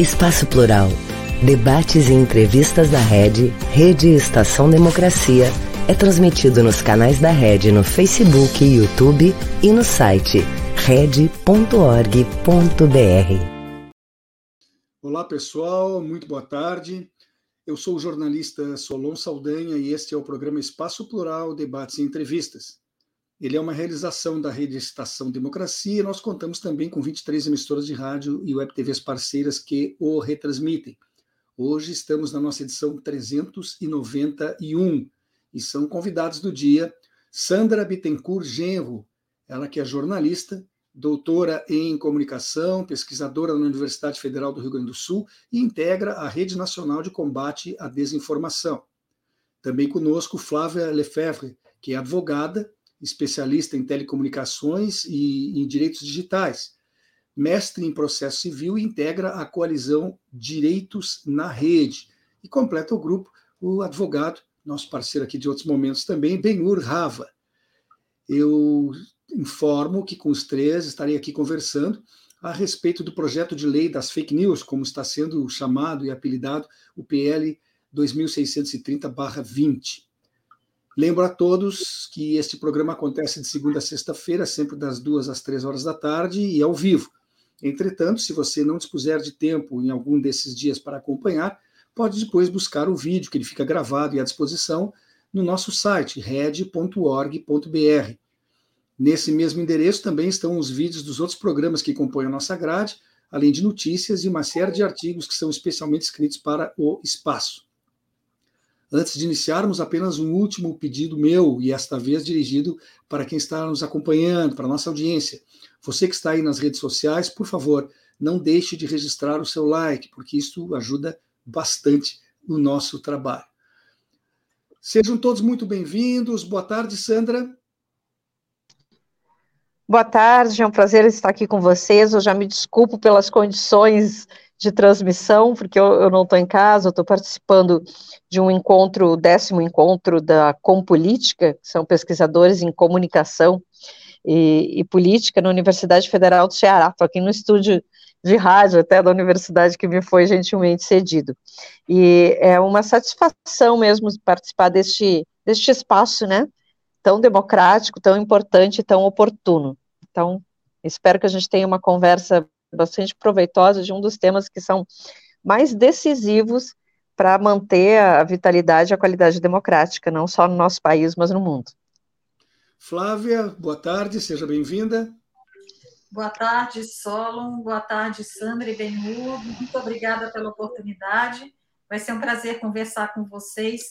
Espaço Plural. Debates e entrevistas da Rede, Rede Estação Democracia, é transmitido nos canais da Rede no Facebook YouTube e no site rede.org.br. Olá pessoal, muito boa tarde. Eu sou o jornalista Solon Saldanha e este é o programa Espaço Plural, Debates e Entrevistas. Ele é uma realização da Rede Estação Democracia nós contamos também com 23 emissoras de rádio e web TVs parceiras que o retransmitem. Hoje estamos na nossa edição 391 e são convidados do dia Sandra Bittencourt Genro, ela que é jornalista, doutora em comunicação, pesquisadora na Universidade Federal do Rio Grande do Sul e integra a Rede Nacional de Combate à Desinformação. Também conosco Flávia Lefebvre, que é advogada, especialista em telecomunicações e em direitos digitais mestre em processo civil e integra a coalizão Direitos na Rede. E completa o grupo o advogado, nosso parceiro aqui de outros momentos também, Benhur Rava. Eu informo que com os três estarei aqui conversando a respeito do projeto de lei das fake news, como está sendo chamado e apelidado o PL 2630-20. Lembro a todos que este programa acontece de segunda a sexta-feira, sempre das duas às três horas da tarde e ao vivo. Entretanto, se você não dispuser de tempo em algum desses dias para acompanhar, pode depois buscar o vídeo, que ele fica gravado e à disposição no nosso site, red.org.br. Nesse mesmo endereço também estão os vídeos dos outros programas que compõem a nossa grade, além de notícias e uma série de artigos que são especialmente escritos para o espaço. Antes de iniciarmos, apenas um último pedido meu, e esta vez dirigido para quem está nos acompanhando, para a nossa audiência. Você que está aí nas redes sociais, por favor, não deixe de registrar o seu like, porque isso ajuda bastante no nosso trabalho. Sejam todos muito bem-vindos. Boa tarde, Sandra. Boa tarde, é um prazer estar aqui com vocês. Eu já me desculpo pelas condições de transmissão, porque eu, eu não estou em casa, eu estou participando de um encontro, décimo encontro da Compolítica, que são pesquisadores em comunicação e, e política na Universidade Federal do Ceará. Estou aqui no estúdio de rádio até da universidade que me foi gentilmente cedido. E é uma satisfação mesmo participar deste, deste espaço, né, tão democrático, tão importante, tão oportuno. Então, espero que a gente tenha uma conversa bastante proveitosa de um dos temas que são mais decisivos para manter a vitalidade e a qualidade democrática, não só no nosso país, mas no mundo. Flávia, boa tarde, seja bem-vinda. Boa tarde, Solon. Boa tarde, Sandra e Benhur. Muito obrigada pela oportunidade. Vai ser um prazer conversar com vocês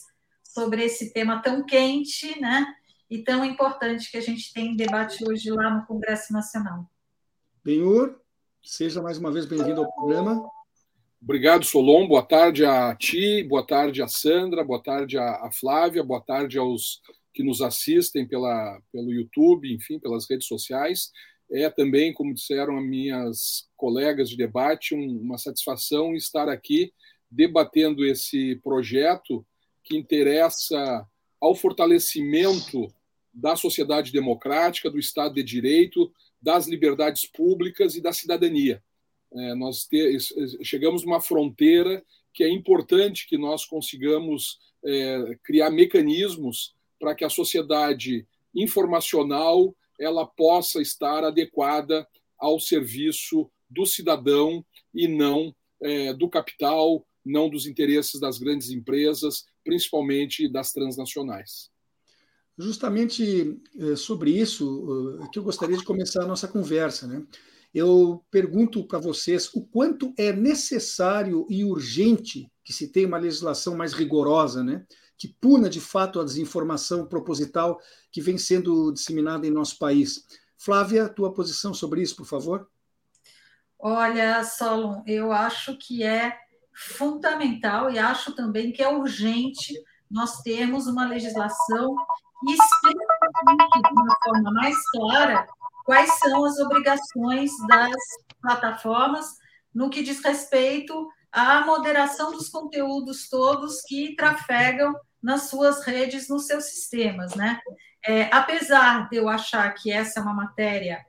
sobre esse tema tão quente, né? E tão importante que a gente tem em debate hoje lá no Congresso Nacional. Benhur? Seja mais uma vez bem-vindo ao programa. Obrigado, Solon. Boa tarde a ti, boa tarde a Sandra, boa tarde a, Flávia, boa tarde aos que nos assistem pela, pelo YouTube, enfim, pelas redes sociais. É também, como disseram as minhas colegas de debate, um, uma satisfação estar aqui debatendo esse projeto que interessa ao fortalecimento da sociedade democrática, do Estado de Direito, das liberdades públicas e da cidadania. É, nós te, chegamos numa fronteira que é importante que nós consigamos é, criar mecanismos para que a sociedade informacional ela possa estar adequada ao serviço do cidadão e não é, do capital, não dos interesses das grandes empresas, principalmente das transnacionais. Justamente eh, sobre isso eh, que eu gostaria de começar a nossa conversa. Né? Eu pergunto para vocês o quanto é necessário e urgente que se tenha uma legislação mais rigorosa, né? que puna de fato a desinformação proposital que vem sendo disseminada em nosso país. Flávia, tua posição sobre isso, por favor? Olha, Solon, eu acho que é fundamental e acho também que é urgente nós termos uma legislação e explica de uma forma mais clara quais são as obrigações das plataformas no que diz respeito à moderação dos conteúdos todos que trafegam nas suas redes, nos seus sistemas, né? É, apesar de eu achar que essa é uma matéria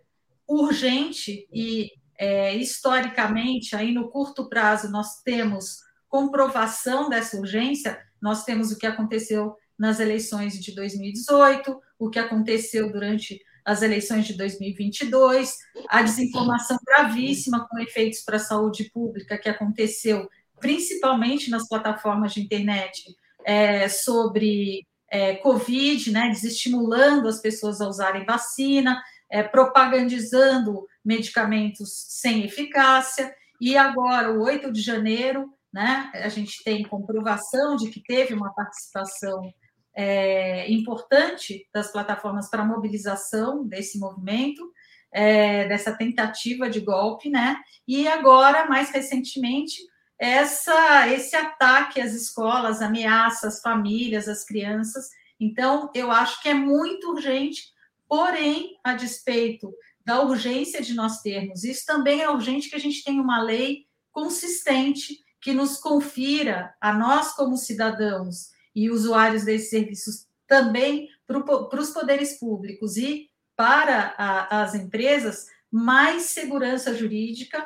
urgente e é, historicamente, aí no curto prazo, nós temos comprovação dessa urgência, nós temos o que aconteceu nas eleições de 2018, o que aconteceu durante as eleições de 2022, a desinformação gravíssima com efeitos para a saúde pública que aconteceu principalmente nas plataformas de internet é, sobre é, Covid, né, desestimulando as pessoas a usarem vacina, é, propagandizando medicamentos sem eficácia, e agora, o 8 de janeiro, né, a gente tem comprovação de que teve uma participação é, importante das plataformas para a mobilização desse movimento, é, dessa tentativa de golpe, né? E agora, mais recentemente, essa, esse ataque às escolas, ameaça às famílias, às crianças. Então, eu acho que é muito urgente, porém, a despeito da urgência de nós termos, isso também é urgente que a gente tenha uma lei consistente que nos confira a nós como cidadãos e usuários desses serviços também para os poderes públicos e para a, as empresas mais segurança jurídica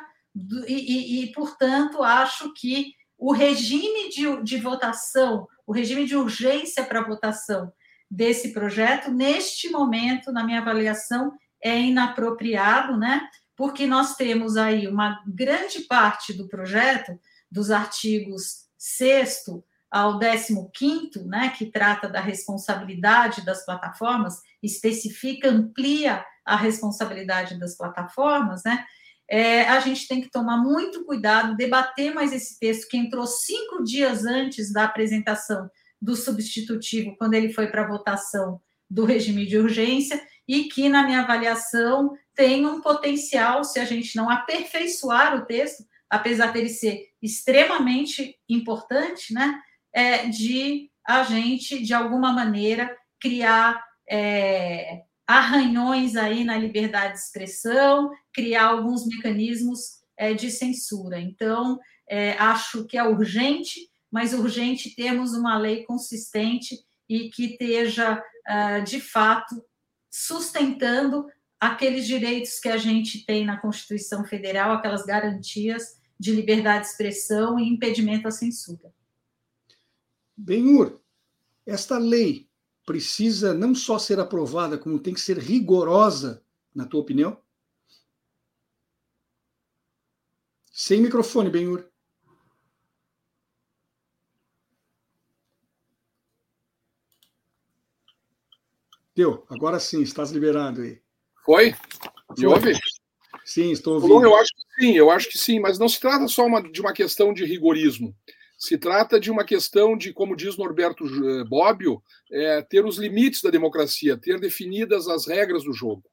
e, e, e, portanto, acho que o regime de, de votação, o regime de urgência para votação desse projeto, neste momento, na minha avaliação, é inapropriado, né? Porque nós temos aí uma grande parte do projeto, dos artigos 6 ao 15, né, que trata da responsabilidade das plataformas, especifica, amplia a responsabilidade das plataformas, né? É, a gente tem que tomar muito cuidado, debater mais esse texto que entrou cinco dias antes da apresentação do substitutivo, quando ele foi para votação do regime de urgência, e que, na minha avaliação, tem um potencial, se a gente não aperfeiçoar o texto, apesar dele ser extremamente importante, né, é, de a gente, de alguma maneira, criar é, arranhões aí na liberdade de expressão, criar alguns mecanismos é, de censura. Então, é, acho que é urgente, mas urgente termos uma lei consistente e que esteja, uh, de fato, sustentando aqueles direitos que a gente tem na Constituição Federal, aquelas garantias de liberdade de expressão e impedimento à censura. Benhur, esta lei precisa não só ser aprovada, como tem que ser rigorosa, na tua opinião? Sem microfone, Benhur. Deu, agora sim, estás liberado aí. Foi? Me ouve? Sim, estou ouvindo. Eu acho que sim, eu acho que sim, mas não se trata só uma, de uma questão de rigorismo. Se trata de uma questão de, como diz Norberto eh, Bobbio, é, ter os limites da democracia, ter definidas as regras do jogo.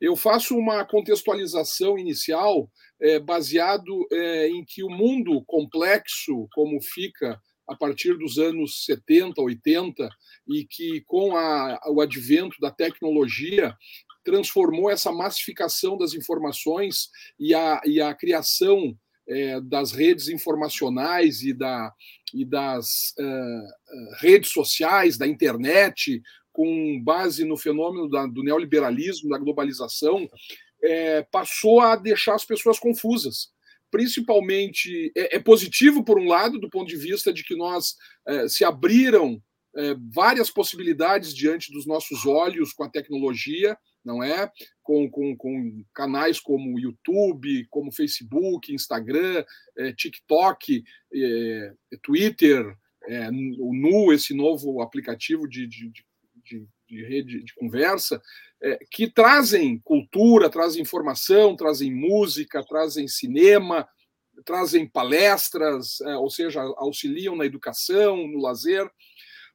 Eu faço uma contextualização inicial é, baseado é, em que o mundo complexo, como fica a partir dos anos 70, 80, e que com a, o advento da tecnologia transformou essa massificação das informações e a, e a criação é, das redes informacionais e, da, e das uh, redes sociais, da internet, com base no fenômeno da, do neoliberalismo, da globalização, é, passou a deixar as pessoas confusas. Principalmente, é, é, positivo, por um lado, do ponto de vista de que nós se abriram várias possibilidades diante dos nossos olhos com a tecnologia, não é? Com, com, com canais como YouTube, como Facebook, Instagram, é, TikTok, é, Twitter, é, o Nu, esse novo aplicativo de, de, de, de rede de conversa, que trazem cultura, trazem informação, trazem música, trazem cinema, trazem palestras, ou seja, auxiliam na educação, no lazer.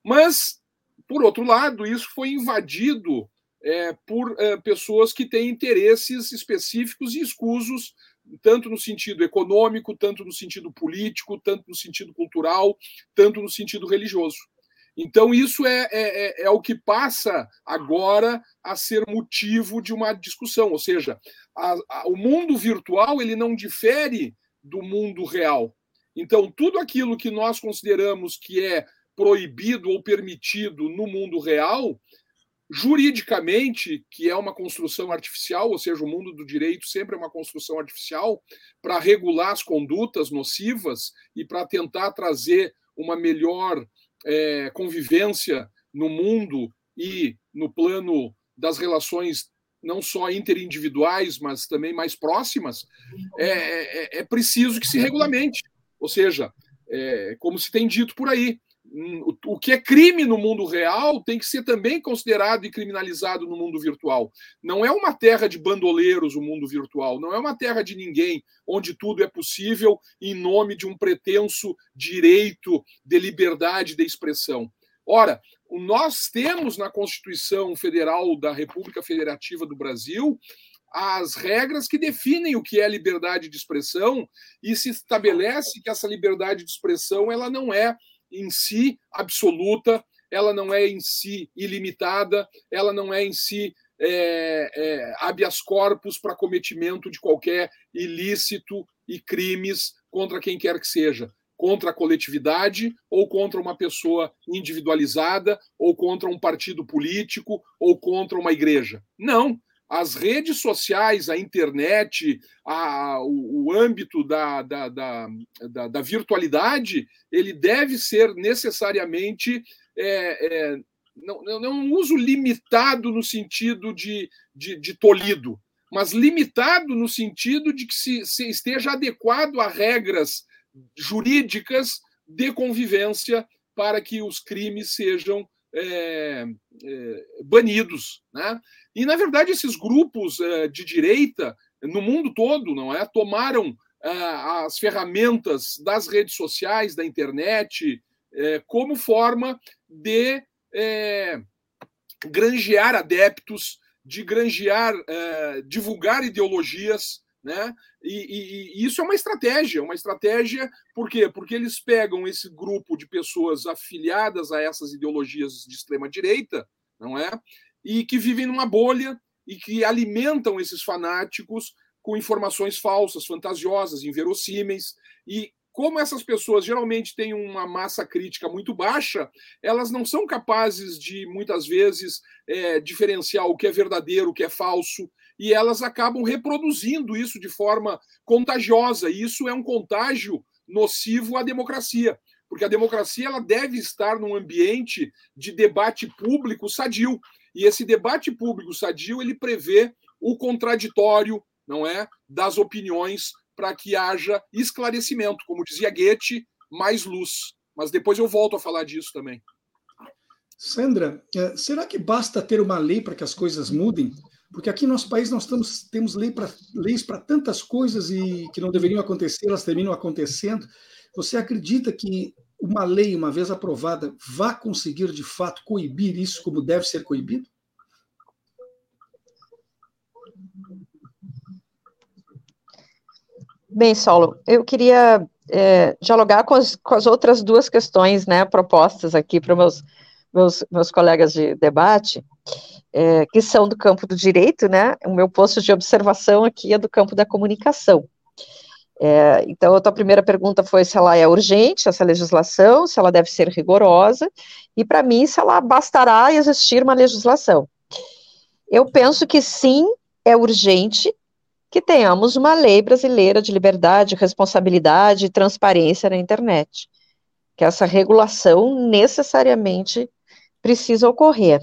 Mas, por outro lado, isso foi invadido é, por é, pessoas que têm interesses específicos e escusos, tanto no sentido econômico, tanto no sentido político, tanto no sentido cultural, tanto no sentido religioso. Então, isso é, é, é, é o que passa agora a ser motivo de uma discussão, ou seja, a, a, o mundo virtual ele não difere do mundo real. Então, tudo aquilo que nós consideramos que é proibido ou permitido no mundo real juridicamente, que é uma construção artificial, ou seja, o mundo do direito sempre é uma construção artificial para regular as condutas nocivas e para tentar trazer uma melhor é, convivência no mundo e no plano das relações não só interindividuais, mas também mais próximas, é, é, é preciso que se regulamente. Ou seja, é, como se tem dito por aí, o que é crime no mundo real tem que ser também considerado e criminalizado no mundo virtual. Não é uma terra de bandoleiros o mundo virtual, não é uma terra de ninguém onde tudo é possível em nome de um pretenso direito de liberdade de expressão. Ora, nós temos na Constituição Federal da República Federativa do Brasil as regras que definem o que é liberdade de expressão e se estabelece que essa liberdade de expressão ela não é em si absoluta, ela não é em si ilimitada, ela não é em si é, é, habeas corpus para cometimento de qualquer ilícito e crimes contra quem quer que seja, contra a coletividade ou contra uma pessoa individualizada ou contra um partido político ou contra uma igreja. Não, as redes sociais, a internet, a, o, o âmbito da, da, da, da, da virtualidade, ele deve ser necessariamente é, é, não, não um uso limitado no sentido de, de, de, tolhido, mas limitado no sentido de que se, se esteja adequado a regras jurídicas de convivência para que os crimes sejam é, é, banidos. Né? E, na verdade, esses grupos é, de direita, no mundo todo, não é, tomaram é, as ferramentas das redes sociais, da internet, é, como forma de é, granjear adeptos, de granjear, divulgar ideologias né? E, e, e, isso é uma estratégia, uma estratégia, por quê? Porque eles pegam esse grupo de pessoas afiliadas a essas ideologias de extrema direita, não é? E que vivem numa bolha e que alimentam esses fanáticos com informações falsas, fantasiosas, inverossímeis, e como essas pessoas geralmente têm uma massa crítica muito baixa, elas não são capazes de, muitas vezes, é, diferenciar o que é verdadeiro, o que é falso, e elas acabam reproduzindo isso de forma contagiosa. E isso é um contágio nocivo à democracia, porque a democracia ela deve estar num ambiente de debate público sadio. E esse debate público sadio ele prevê o contraditório, não é, das opiniões para que haja esclarecimento, como dizia Goethe, mais luz. Mas depois eu volto a falar disso também. Sandra, eh, será que basta ter uma lei para que as coisas mudem? Porque aqui no nosso país nós estamos, temos lei pra, leis para tantas coisas e que não deveriam acontecer, elas terminam acontecendo. Você acredita que uma lei, uma vez aprovada, vá conseguir de fato coibir isso como deve ser coibido? Bem, Solo, eu queria é, dialogar com as, com as, outras duas questões né, propostas aqui para meus, meus, meus colegas de debate é, que são do campo do direito, né? O meu posto de observação aqui é do campo da comunicação. É, então, a tua primeira pergunta foi se ela é urgente, essa legislação, se ela deve ser rigorosa, e para mim, se ela bastará existir uma legislação. Eu penso que sim, é urgente que tenhamos uma lei brasileira de liberdade, responsabilidade e transparência na internet. Que essa regulação necessariamente precisa ocorrer.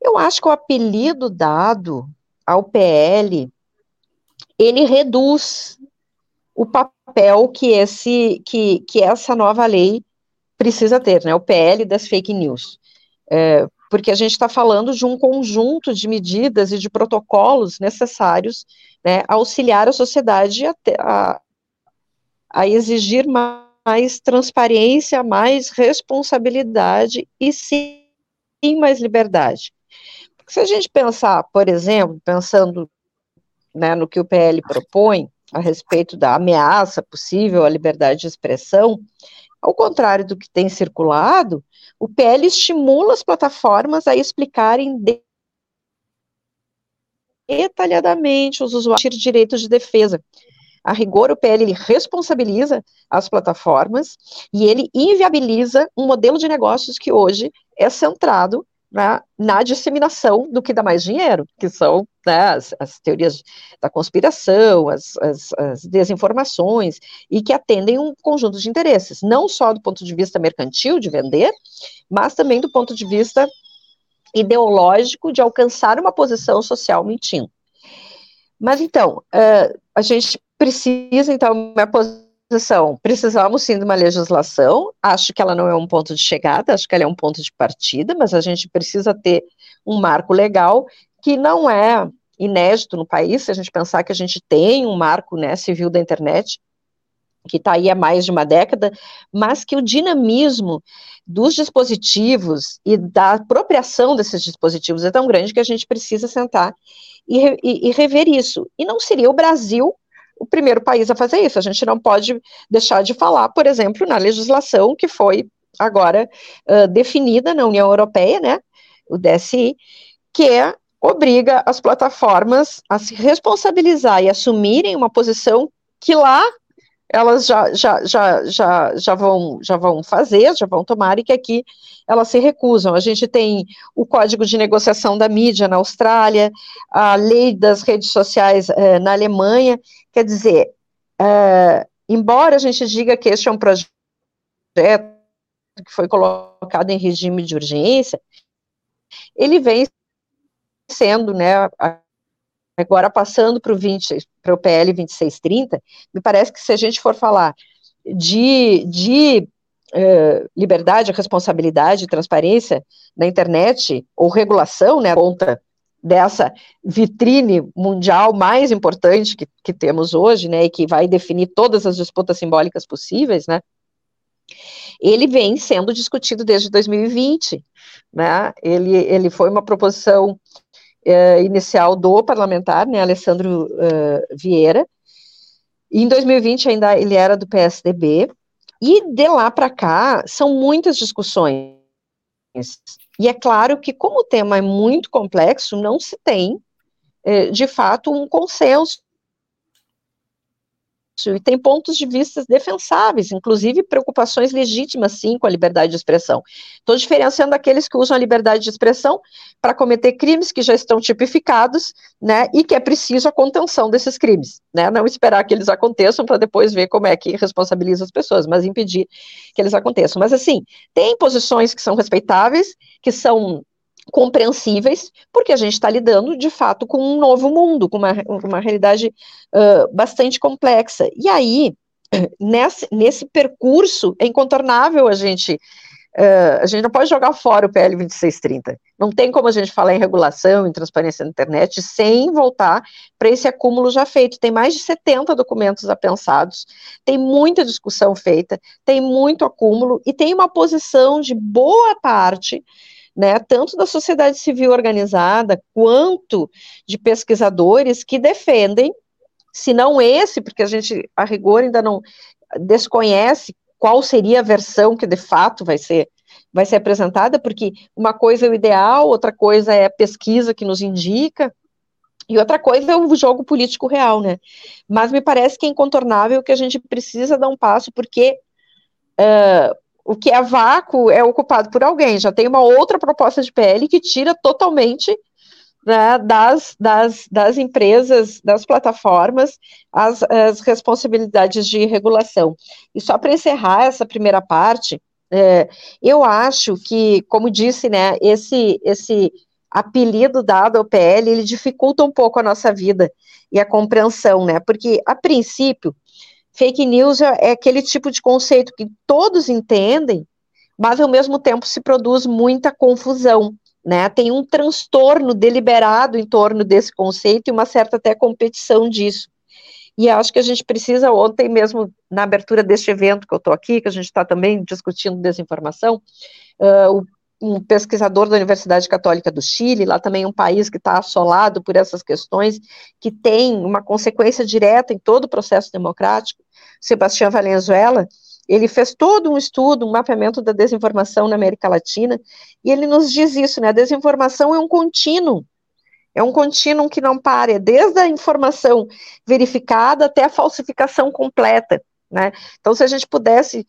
Eu acho que o apelido dado ao PL ele reduz o papel que esse que, que essa nova lei precisa ter, né? O PL das fake news. É, porque a gente está falando de um conjunto de medidas e de protocolos necessários né, a auxiliar a sociedade a, a, a exigir mais transparência, mais responsabilidade e sim mais liberdade. Se a gente pensar, por exemplo, pensando né, no que o PL propõe a respeito da ameaça possível à liberdade de expressão, ao contrário do que tem circulado, o PL estimula as plataformas a explicarem detalhadamente os usuários de direitos de defesa. A rigor, o PL responsabiliza as plataformas e ele inviabiliza um modelo de negócios que hoje é centrado né, na disseminação do que dá mais dinheiro, que são né, as, as, teorias da conspiração, as, as, as, desinformações, e que atendem um conjunto de interesses, não só do ponto de vista mercantil, de vender, mas também do ponto de vista ideológico, de alcançar uma posição social mentindo. Mas então, uh, a gente precisa, então, minha posição, precisamos sim de uma legislação, acho que ela não é um ponto de chegada, acho que ela é um ponto de partida, mas a gente precisa ter um marco legal que não é inédito no país, se a gente pensar que a gente tem um marco né, civil da internet, que está aí há mais de uma década, mas que o dinamismo dos dispositivos e da apropriação desses dispositivos é tão grande que a gente precisa sentar e, e, e rever isso. E não seria o Brasil o primeiro país a fazer isso. A gente não pode deixar de falar, por exemplo, na legislação que foi agora uh, definida na União Europeia, né, o DSI, que é obriga as plataformas a se responsabilizar e assumirem uma posição que lá elas já, já, já, já, já, vão, já vão fazer, já vão tomar, e que aqui elas se recusam. A gente tem o Código de Negociação da Mídia na Austrália, a lei das redes sociais eh, na Alemanha, quer dizer, eh, embora a gente diga que este é um projeto que foi colocado em regime de urgência, ele vem sendo, né, agora passando para o 20, para o PL 2630, me parece que se a gente for falar de, de uh, liberdade, responsabilidade, transparência na internet, ou regulação, né, conta dessa vitrine mundial mais importante que, que temos hoje, né, e que vai definir todas as disputas simbólicas possíveis, né, ele vem sendo discutido desde 2020, né, ele, ele foi uma proposição uh, inicial do parlamentar, né, Alessandro uh, Vieira. Em 2020 ainda ele era do PSDB. E de lá para cá são muitas discussões. E é claro que, como o tema é muito complexo, não se tem, eh, de fato, um consenso e tem pontos de vista defensáveis, inclusive preocupações legítimas, sim, com a liberdade de expressão. Estou diferenciando aqueles que usam a liberdade de expressão para cometer crimes que já estão tipificados, né, e que é preciso a contenção desses crimes, né, não esperar que eles aconteçam para depois ver como é que responsabiliza as pessoas, mas impedir que eles aconteçam. Mas, assim, tem posições que são respeitáveis, que são compreensíveis, porque a gente está lidando, de fato, com um novo mundo, com uma, uma realidade uh, bastante complexa. E aí, nesse, nesse percurso, é incontornável a gente. Uh, a gente não pode jogar fora o PL 2630. Não tem como a gente falar em regulação, em transparência na internet, sem voltar para esse acúmulo já feito. Tem mais de 70 documentos apensados, tem muita discussão feita, tem muito acúmulo e tem uma posição de boa parte né, tanto da sociedade civil organizada quanto de pesquisadores que defendem, se não esse, porque a gente a rigor ainda não desconhece qual seria a versão que de fato vai ser vai ser apresentada, porque uma coisa é o ideal, outra coisa é a pesquisa que nos indica, e outra coisa é o jogo político real, né? Mas me parece que é incontornável que a gente precisa dar um passo, porque uh, o que é vácuo é ocupado por alguém. Já tem uma outra proposta de PL que tira totalmente né, das, das, das empresas, das plataformas, as, as responsabilidades de regulação. E só para encerrar essa primeira parte, é, eu acho que, como disse, né, esse, esse apelido dado ao PL, ele dificulta um pouco a nossa vida e a compreensão, né, porque, a princípio, Fake news é, é aquele tipo de conceito que todos entendem, mas ao mesmo tempo se produz muita confusão. Né, tem um transtorno deliberado em torno desse conceito e uma certa até competição disso. E acho que a gente precisa, ontem mesmo, na abertura deste evento que eu estou aqui, que a gente está também discutindo desinformação, uh, um pesquisador da Universidade Católica do Chile, lá também um país que está assolado por essas questões, que tem uma consequência direta em todo o processo democrático, Sebastião Valenzuela, ele fez todo um estudo, um mapeamento da desinformação na América Latina, e ele nos diz isso, né? A desinformação é um contínuo, é um contínuo que não para, é desde a informação verificada até a falsificação completa, né? Então, se a gente pudesse,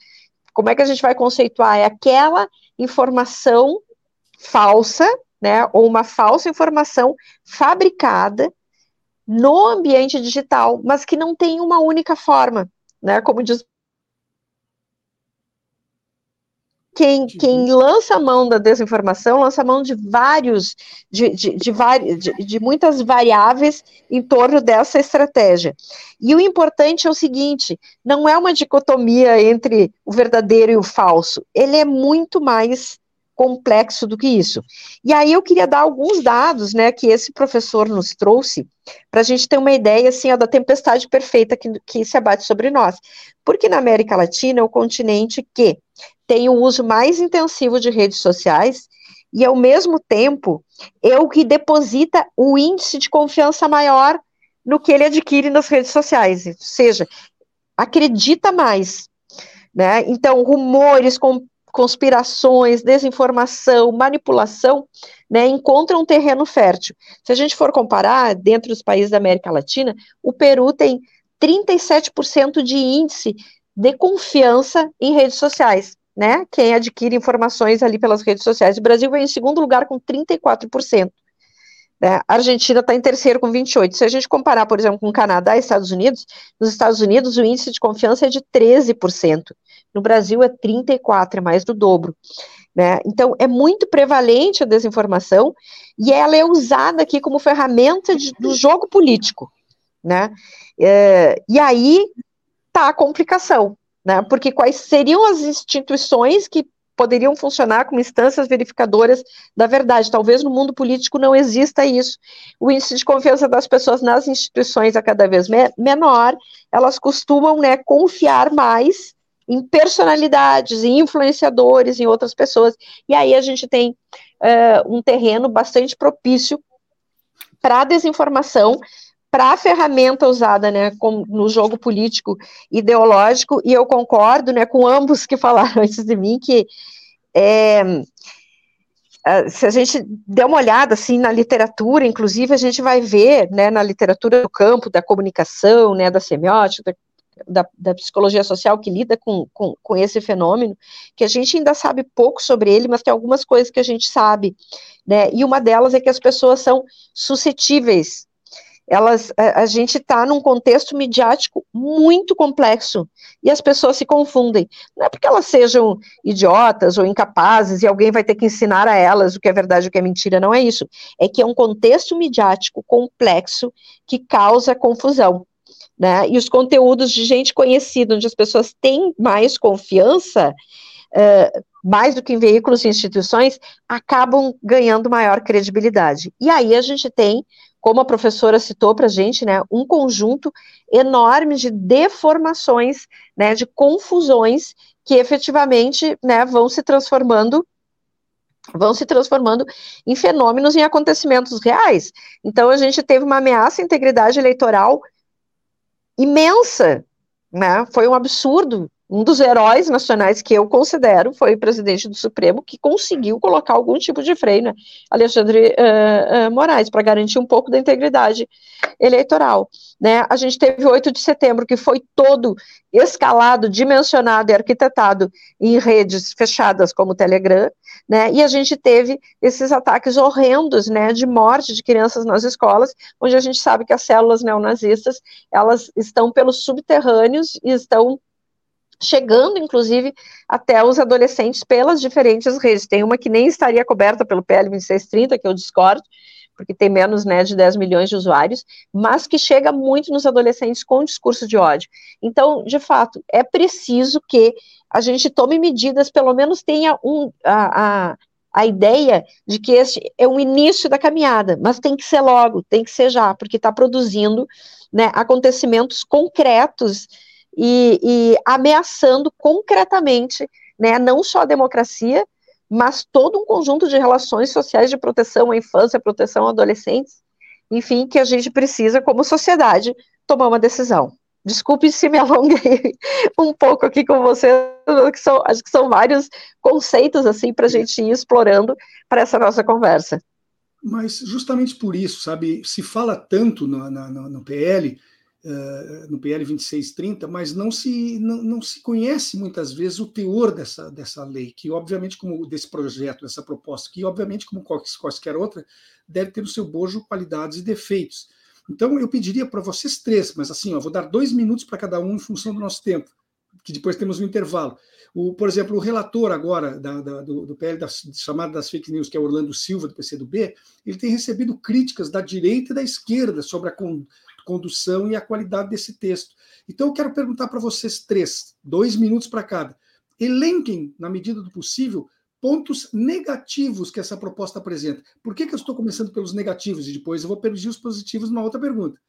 como é que a gente vai conceituar? É aquela informação falsa, né, ou uma falsa informação fabricada no ambiente digital, mas que não tem uma única forma, né, como diz quem, quem lança a mão da desinformação lança a mão de vários, de, de, de, de, de muitas variáveis em torno dessa estratégia. E o importante é o seguinte: não é uma dicotomia entre o verdadeiro e o falso, ele é muito mais complexo do que isso. E aí eu queria dar alguns dados, né, que esse professor nos trouxe, para a gente ter uma ideia, assim, ó, da tempestade perfeita que, que se abate sobre nós. Porque na América Latina é o continente que tem o uso mais intensivo de redes sociais e, ao mesmo tempo, é o que deposita o índice de confiança maior no que ele adquire nas redes sociais, ou seja, acredita mais, né? Então, rumores, com, conspirações, desinformação, manipulação, né, encontram um terreno fértil. Se a gente for comparar, dentro dos países da América Latina, o Peru tem 37% de índice de confiança em redes sociais, né? Quem adquire informações ali pelas redes sociais. O Brasil vem em segundo lugar com 34%. Né? A Argentina está em terceiro com 28%. Se a gente comparar, por exemplo, com o Canadá e Estados Unidos, nos Estados Unidos o índice de confiança é de 13%. No Brasil é 34, é mais do dobro. Né? Então, é muito prevalente a desinformação e ela é usada aqui como ferramenta de, do jogo político. Né? É, e aí está a complicação, né? porque quais seriam as instituições que poderiam funcionar como instâncias verificadoras da verdade. Talvez no mundo político não exista isso. O índice de confiança das pessoas nas instituições é cada vez me menor, elas costumam né, confiar mais em personalidades, em influenciadores, em outras pessoas. E aí a gente tem uh, um terreno bastante propício para a desinformação, para a ferramenta usada né, com, no jogo político ideológico, e eu concordo né, com ambos que falaram antes de mim que é, se a gente der uma olhada assim na literatura, inclusive a gente vai ver, né, na literatura do campo da comunicação, né, da semiótica, da, da, psicologia social que lida com, com, com, esse fenômeno, que a gente ainda sabe pouco sobre ele, mas tem algumas coisas que a gente sabe, né? E uma delas é que as pessoas são suscetíveis. Elas, a, a gente está num contexto midiático muito complexo e as pessoas se confundem. Não é porque elas sejam idiotas ou incapazes e alguém vai ter que ensinar a elas o que é verdade e o que é mentira, não é isso. É que é um contexto midiático complexo que causa confusão né? E os conteúdos de gente conhecida, onde as pessoas têm mais confiança, uh, mais do que em veículos e instituições, acabam ganhando maior credibilidade. E aí a gente tem, como a professora citou para a gente, né, um conjunto enorme de deformações, né, de confusões que efetivamente né, vão se transformando vão se transformando em fenômenos, em acontecimentos reais. Então, a gente teve uma ameaça à integridade eleitoral imensa, né? Foi um absurdo. Um dos heróis nacionais que eu considero foi o presidente do Supremo que conseguiu colocar algum tipo de freio, né? Alexandre uh, uh, Moraes, para garantir um pouco da integridade eleitoral. Né? A gente teve 8 de setembro, que foi todo escalado, dimensionado e arquitetado em redes fechadas como o Telegram, né? E a gente teve esses ataques horrendos, né, de morte de crianças nas escolas, onde a gente sabe que as células neonazistas, elas estão pelos subterrâneos e estão chegando, inclusive, até os adolescentes pelas diferentes redes. Tem uma que nem estaria coberta pelo PL 2630, que eu discordo, porque tem menos né, de 10 milhões de usuários, mas que chega muito nos adolescentes com discurso de ódio. Então, de fato, é preciso que a gente tome medidas, pelo menos tenha um, a, a, a ideia de que esse é o início da caminhada, mas tem que ser logo, tem que ser já, porque está produzindo né, acontecimentos concretos e, e ameaçando concretamente né, não só a democracia, mas todo um conjunto de relações sociais de proteção à infância, proteção a adolescentes, enfim, que a gente precisa, como sociedade, tomar uma decisão. Desculpe se me alonguei um pouco aqui com você, que são, acho que são vários conceitos assim para a gente ir explorando para essa nossa conversa. Mas justamente por isso, sabe, se fala tanto no, no, no PL uh, no PL 2630, mas não se, não, não, se conhece muitas vezes o teor dessa, dessa lei, que obviamente, como desse projeto, dessa proposta, que obviamente, como qualquer outra, deve ter no seu bojo qualidades e defeitos. Então, eu pediria para vocês três, mas assim, ó, vou dar dois minutos para cada um em função do nosso tempo, que depois temos um intervalo. O, por exemplo, o relator agora da, da, do, do, PL chamado das fake news, que é Orlando Silva, do PCdoB, ele tem recebido críticas da direita e da esquerda sobre a condução e a qualidade desse texto. Então, eu quero perguntar para vocês três, dois minutos para cada. Elenquem, na medida do possível, pontos negativos que essa proposta apresenta. Por que, que eu estou começando pelos negativos e depois eu vou pedir os positivos numa outra pergunta?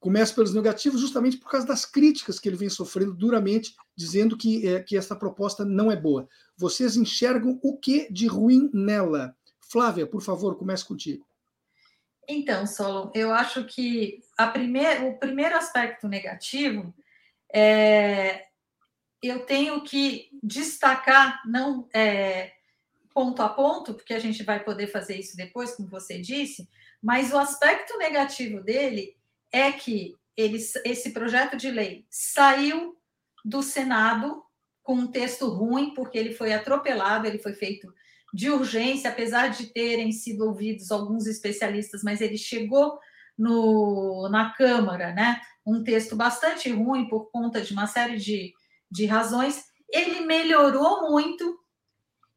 Começo pelos negativos justamente por causa das críticas que ele vem sofrendo duramente, dizendo que, é, que essa proposta não é boa. Vocês enxergam o que de ruim nela? Flávia, por favor, comece contigo. Então, Solon, eu acho que primeir, o primeiro aspecto negativo é eu tenho que destacar, não é, ponto a ponto, porque a gente vai poder fazer isso depois, como você disse, mas o aspecto negativo dele é que ele, esse projeto de lei saiu do Senado com um texto ruim, porque ele foi atropelado, ele foi feito de urgência, apesar de terem sido ouvidos alguns especialistas, mas ele chegou no, na Câmara, né? Um texto bastante ruim por conta de uma série de, de razões. Ele melhorou muito,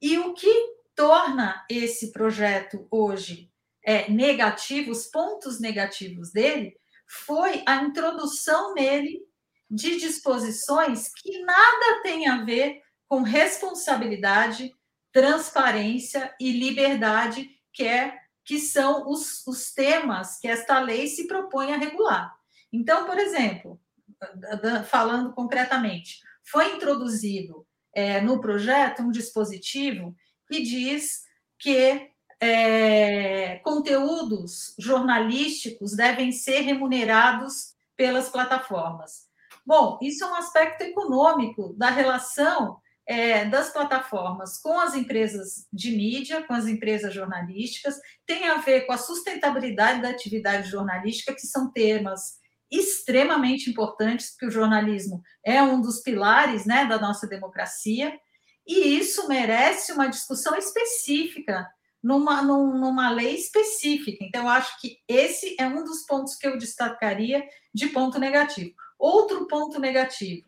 e o que torna esse projeto hoje é, negativo, os pontos negativos dele, foi a introdução nele de disposições que nada tem a ver com responsabilidade, transparência e liberdade, que, é, que são os, os temas que esta lei se propõe a regular. Então, por exemplo, falando concretamente, foi introduzido é, no projeto um dispositivo que diz que é, conteúdos jornalísticos devem ser remunerados pelas plataformas. Bom, isso é um aspecto econômico da relação é, das plataformas com as empresas de mídia, com as empresas jornalísticas, tem a ver com a sustentabilidade da atividade jornalística, que são temas extremamente importantes, porque o jornalismo é um dos pilares né, da nossa democracia, e isso merece uma discussão específica numa, numa lei específica. Então, eu acho que esse é um dos pontos que eu destacaria de ponto negativo. Outro ponto negativo: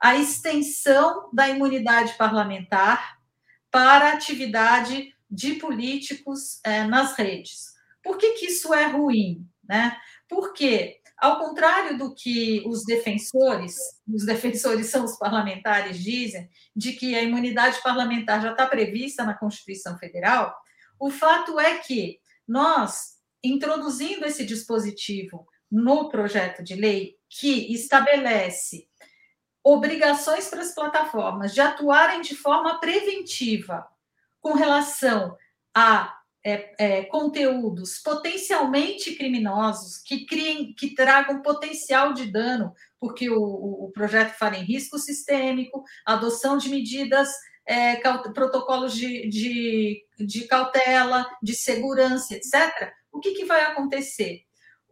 a extensão da imunidade parlamentar para atividade de políticos é, nas redes. Por que, que isso é ruim? Né? Porque, ao contrário do que os defensores, os defensores são os parlamentares, dizem, de que a imunidade parlamentar já está prevista na Constituição Federal, o fato é que nós, introduzindo esse dispositivo no projeto de lei que estabelece obrigações para as plataformas de atuarem de forma preventiva com relação a é, é, conteúdos potencialmente criminosos que criem, que tragam potencial de dano, porque o, o, projeto fala em risco sistêmico, adoção de medidas é, protocolos de, de, de, cautela, de segurança, etc., o que, que vai acontecer?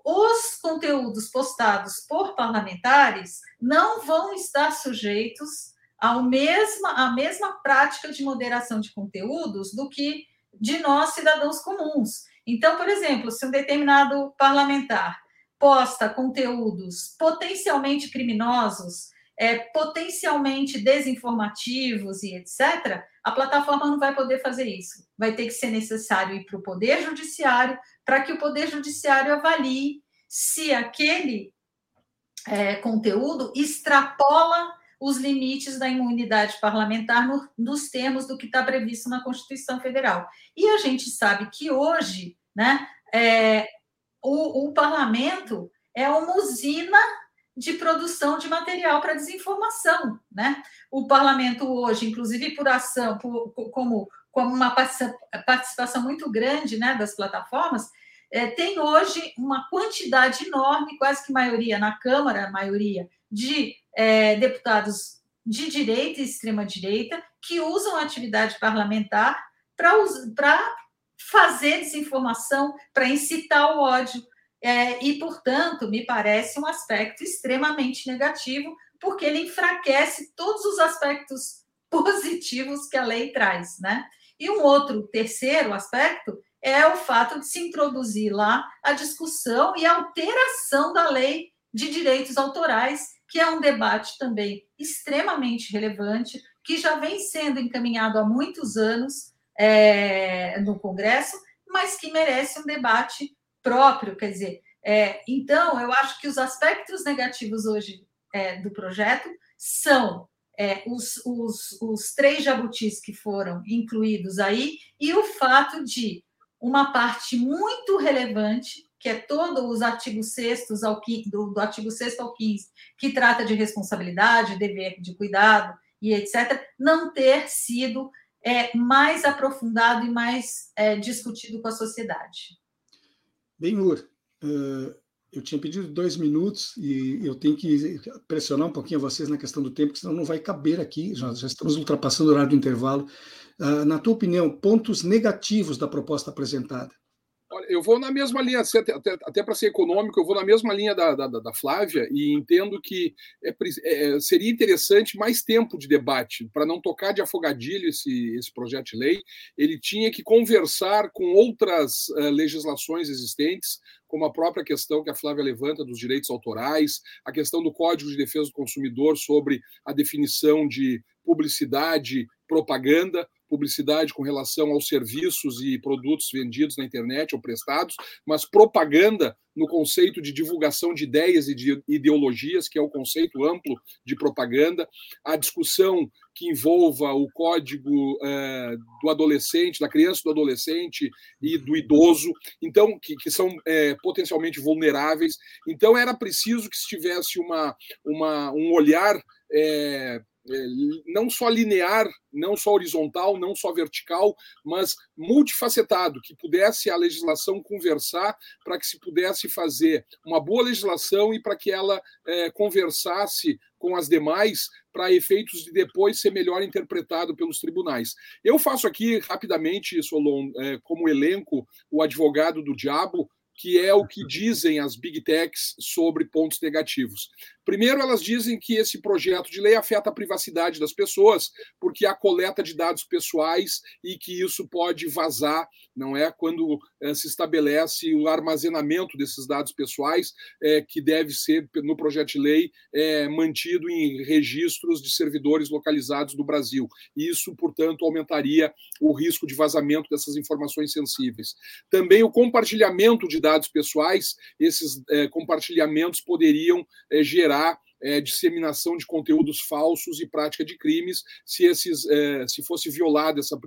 Os conteúdos postados por parlamentares não vão estar sujeitos ao mesma, à mesma prática de moderação de conteúdos do que de nós, cidadãos comuns. Então, por exemplo, se um determinado parlamentar posta conteúdos potencialmente criminosos, é, potencialmente desinformativos e etc., a plataforma não vai poder fazer isso. Vai ter que ser necessário ir para o Poder Judiciário para que o Poder Judiciário avalie se aquele é, conteúdo extrapola os limites da imunidade parlamentar no, nos termos do que está previsto na Constituição Federal. E a gente sabe que hoje né, é, o, o parlamento é uma usina de produção de material para desinformação, né? O parlamento hoje, inclusive por ação, por, como, como uma participação muito grande, né, das plataformas, é, tem hoje uma quantidade enorme, quase que maioria na Câmara, maioria de é, deputados de direita e extrema direita que usam a atividade parlamentar para fazer desinformação, para incitar o ódio, é, e, portanto, me parece um aspecto extremamente negativo, porque ele enfraquece todos os aspectos positivos que a lei traz, né? E um outro terceiro aspecto é o fato de se introduzir lá a discussão e a alteração da lei de direitos autorais, que é um debate também extremamente relevante, que já vem sendo encaminhado há muitos anos é, no Congresso, mas que merece um debate próprio. Quer dizer, é, então, eu acho que os aspectos negativos hoje é, do projeto são é, os, os, os três jabutis que foram incluídos aí e o fato de uma parte muito relevante, que é todo os artigos 6 ao, do, do artigo 6 ao 15, que trata de responsabilidade, dever de cuidado e etc., não ter sido é, mais aprofundado e mais é, discutido com a sociedade. Bem, Ur, uh, eu tinha pedido dois minutos e eu tenho que pressionar um pouquinho vocês na questão do tempo, porque senão não vai caber aqui, já, já estamos ultrapassando o horário do intervalo. Uh, na tua opinião, pontos negativos da proposta apresentada? Eu vou na mesma linha, até, até, até para ser econômico, eu vou na mesma linha da, da, da Flávia e entendo que é, é, seria interessante mais tempo de debate, para não tocar de afogadilho esse, esse projeto de lei. Ele tinha que conversar com outras uh, legislações existentes, como a própria questão que a Flávia levanta dos direitos autorais, a questão do Código de Defesa do Consumidor sobre a definição de publicidade, propaganda, publicidade com relação aos serviços e produtos vendidos na internet ou prestados, mas propaganda no conceito de divulgação de ideias e de ideologias, que é o conceito amplo de propaganda, a discussão que envolva o código eh, do adolescente, da criança, do adolescente e do idoso, então que, que são eh, potencialmente vulneráveis. Então era preciso que se tivesse uma, uma um olhar é, não só linear, não só horizontal, não só vertical, mas multifacetado, que pudesse a legislação conversar para que se pudesse fazer uma boa legislação e para que ela é, conversasse com as demais para efeitos de depois ser melhor interpretado pelos tribunais. Eu faço aqui rapidamente, Solon, é, como elenco, o advogado do diabo, que é o que dizem as big techs sobre pontos negativos. Primeiro, elas dizem que esse projeto de lei afeta a privacidade das pessoas, porque há coleta de dados pessoais e que isso pode vazar, não é? Quando é, se estabelece o armazenamento desses dados pessoais, é, que deve ser, no projeto de lei, é, mantido em registros de servidores localizados do Brasil. Isso, portanto, aumentaria o risco de vazamento dessas informações sensíveis. Também o compartilhamento de dados pessoais, esses compartilhamentos poderiam gerar gerar é, disseminação de conteúdos falsos e prática de crimes se esses é, se fosse violada essa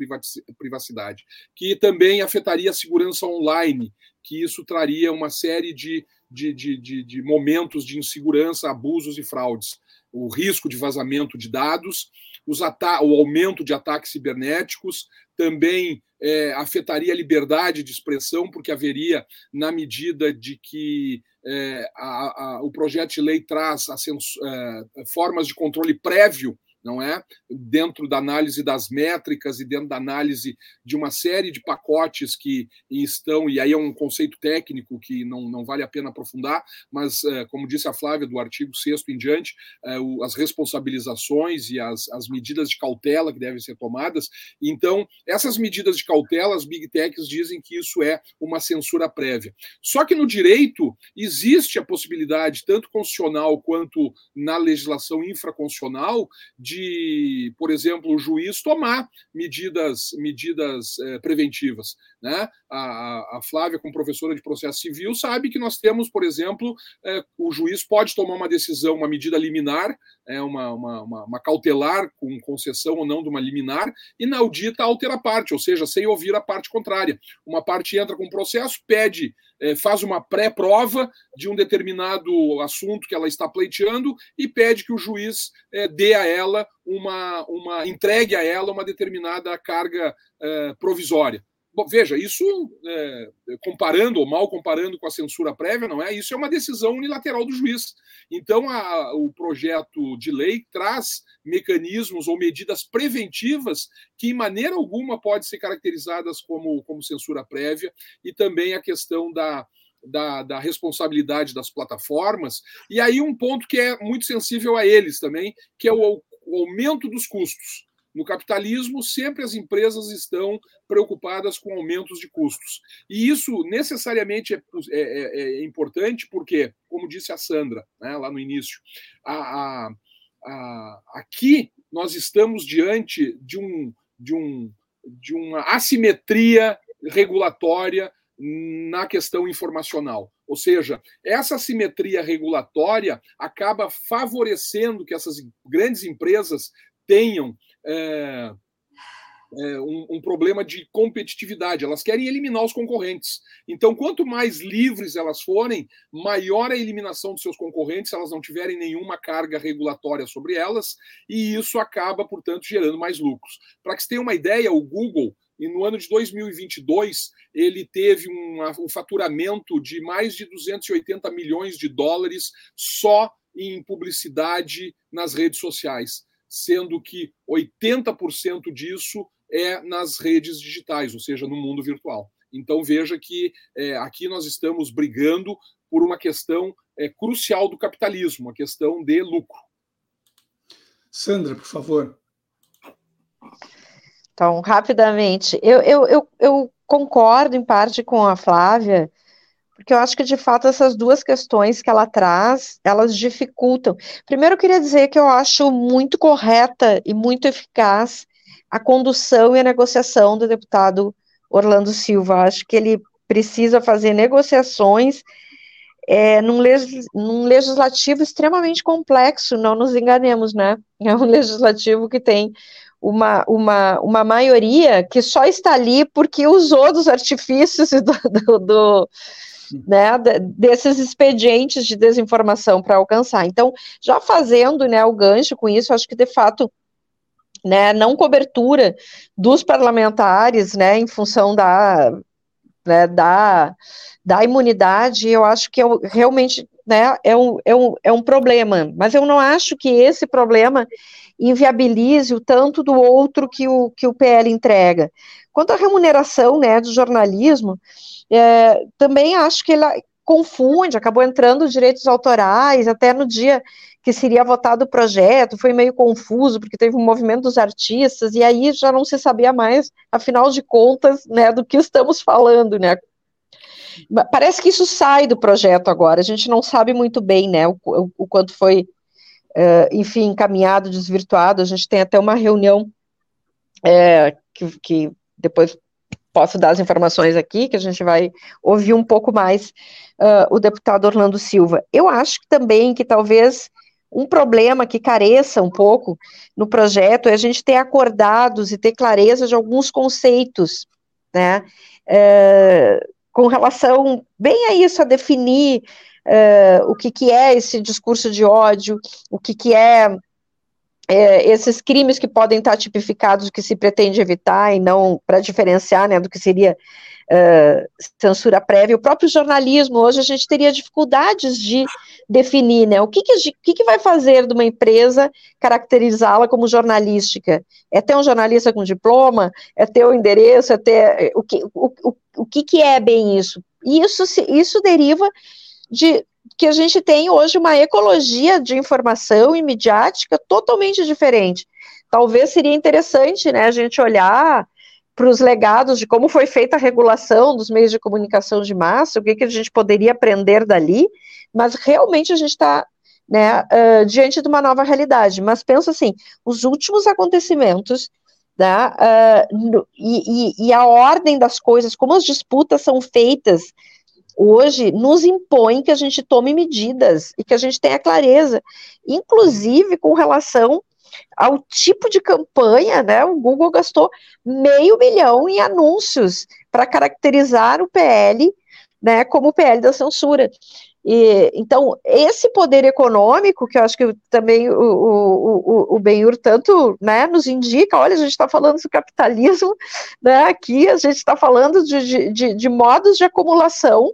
privacidade, que também afetaria a segurança online, que isso traria uma série de, de, de, de, de momentos de insegurança, abusos e fraudes, o risco de vazamento de dados, os o aumento de ataques cibernéticos, também é, afetaria a liberdade de expressão, porque haveria, na medida de que é, a, a, o projeto de lei traz é, formas de controle prévio não é? Dentro da análise das métricas e dentro da análise de uma série de pacotes que estão, e aí é um conceito técnico que não, não vale a pena aprofundar, mas, é, como disse a Flávia, do artigo 6 em diante, é, as responsabilizações e as, as medidas de cautela que devem ser tomadas. Então, essas medidas de cautela, as big techs dizem que isso é uma censura prévia. Só que no direito existe a possibilidade, tanto constitucional quanto na legislação infraconstitucional, de de, por exemplo, o juiz tomar medidas, medidas é, preventivas. Né? A, a, Flávia, como professora de processo civil, sabe que nós temos, por exemplo, é, o juiz pode tomar uma decisão, uma medida liminar, é, uma, uma, uma, uma cautelar com concessão ou não de uma liminar, e na audita altera a parte, ou seja, sem ouvir a parte contrária. Uma parte entra com processo, pede faz uma pré-prova de um determinado assunto que ela está pleiteando e pede que o juiz é, dê a ela uma, uma entregue a ela uma determinada carga é, provisória. Bom, veja, isso, é, comparando ou mal comparando com a censura prévia, não é? Isso é uma decisão unilateral do juiz. Então, a, o projeto de lei traz mecanismos ou medidas preventivas que, em maneira alguma, podem ser caracterizadas como, como censura prévia, e também a questão da, da, da, responsabilidade das plataformas, e aí um ponto que é muito sensível a eles também, que é o, o aumento dos custos. No capitalismo, sempre as empresas estão preocupadas com aumentos de custos. E isso necessariamente é, é, é, é importante porque, como disse a Sandra né, lá no início, a, a, a, aqui nós estamos diante de, um, de, um, de uma assimetria regulatória na questão informacional. Ou seja, essa assimetria regulatória acaba favorecendo que essas grandes empresas tenham é, é, um, um, problema de competitividade. Elas querem eliminar os concorrentes. Então, quanto mais livres elas forem, maior a eliminação dos seus concorrentes, se elas não tiverem nenhuma carga regulatória sobre elas, e isso acaba, portanto, gerando mais lucros. Para que você tenha uma ideia, o Google. E no ano de 2022, ele teve um, um faturamento de mais de 280 milhões de dólares só em publicidade nas redes sociais sendo que 80% disso é nas redes digitais, ou seja, no mundo virtual. Então veja que é, aqui nós estamos brigando por uma questão é, crucial do capitalismo, a questão de lucro. Sandra, por favor. Então, rapidamente, eu, eu, eu, eu concordo em parte com a Flávia porque eu acho que de fato essas duas questões que ela traz, elas dificultam. Primeiro, eu queria dizer que eu acho muito correta e muito eficaz a condução e a negociação do deputado Orlando Silva. Acho que ele precisa fazer negociações é, num, num legislativo extremamente complexo, não nos enganemos, né? É um legislativo que tem uma, uma, uma maioria que só está ali porque usou dos artifícios do, do, do né, desses expedientes de desinformação para alcançar. Então, já fazendo né, o gancho com isso, acho que de fato né, não cobertura dos parlamentares, né, em função da, né, da, da imunidade, eu acho que é, realmente né, é, um, é, um, é um problema, mas eu não acho que esse problema inviabilize o tanto do outro que o, que o PL entrega. Quanto à remuneração né, do jornalismo, é, também acho que ela confunde, acabou entrando direitos autorais, até no dia que seria votado o projeto, foi meio confuso, porque teve um movimento dos artistas, e aí já não se sabia mais, afinal de contas, né, do que estamos falando, né, Parece que isso sai do projeto agora, a gente não sabe muito bem, né, o, o, o quanto foi, uh, enfim, encaminhado, desvirtuado, a gente tem até uma reunião é, que, que, depois posso dar as informações aqui, que a gente vai ouvir um pouco mais uh, o deputado Orlando Silva. Eu acho também que talvez um problema que careça um pouco no projeto é a gente ter acordados e ter clareza de alguns conceitos, né, com relação bem a isso, a definir é, o que, que é esse discurso de ódio, o que, que é é, esses crimes que podem estar tipificados, que se pretende evitar, e não para diferenciar né, do que seria uh, censura prévia. O próprio jornalismo, hoje a gente teria dificuldades de definir né, o que, que, que, que vai fazer de uma empresa caracterizá-la como jornalística. É ter um jornalista com diploma? É ter o um endereço? É ter. O que, o, o, o que, que é bem isso? E isso, isso deriva de que a gente tem hoje uma ecologia de informação e midiática totalmente diferente. Talvez seria interessante né, a gente olhar para os legados de como foi feita a regulação dos meios de comunicação de massa, o que, que a gente poderia aprender dali, mas realmente a gente está né, uh, diante de uma nova realidade. Mas penso assim, os últimos acontecimentos né, uh, e, e, e a ordem das coisas, como as disputas são feitas hoje nos impõe que a gente tome medidas e que a gente tenha clareza, inclusive com relação ao tipo de campanha, né? O Google gastou meio milhão em anúncios para caracterizar o PL, né, como o PL da censura. E, então, esse poder econômico, que eu acho que também o, o, o, Benhur tanto né, nos indica, olha, a gente está falando do capitalismo, né, aqui a gente está falando de, de, de, modos de acumulação,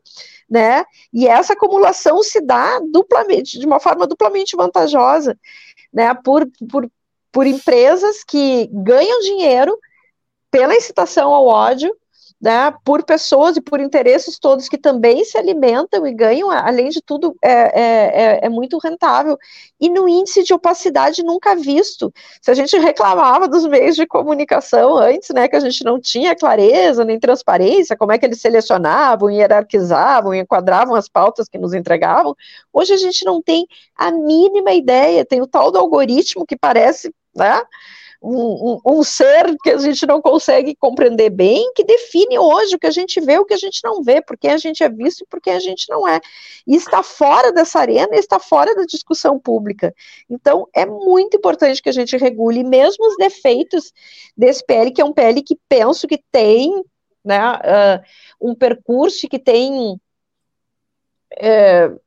né, e essa acumulação se dá duplamente, de uma forma duplamente vantajosa, né, por, por, por empresas que ganham dinheiro pela incitação ao ódio, né, por pessoas e por interesses todos que também se alimentam e ganham, além de tudo, é, é, é, é, muito rentável. E no índice de opacidade nunca visto. Se a gente reclamava dos meios de comunicação antes, né, que a gente não tinha clareza nem transparência, como é que eles selecionavam, hierarquizavam, enquadravam as pautas que nos entregavam, hoje a gente não tem a mínima ideia, tem o tal do algoritmo que parece, né, um, um, ser que a gente não consegue compreender bem, que define hoje o que a gente vê, o que a gente não vê, porque a gente é visto e porque a gente não é. E está fora dessa arena, está fora da discussão pública. Então, é muito importante que a gente regule mesmo os defeitos desse PL, que é um PL que penso que tem né, uh, um percurso que tem. Uh,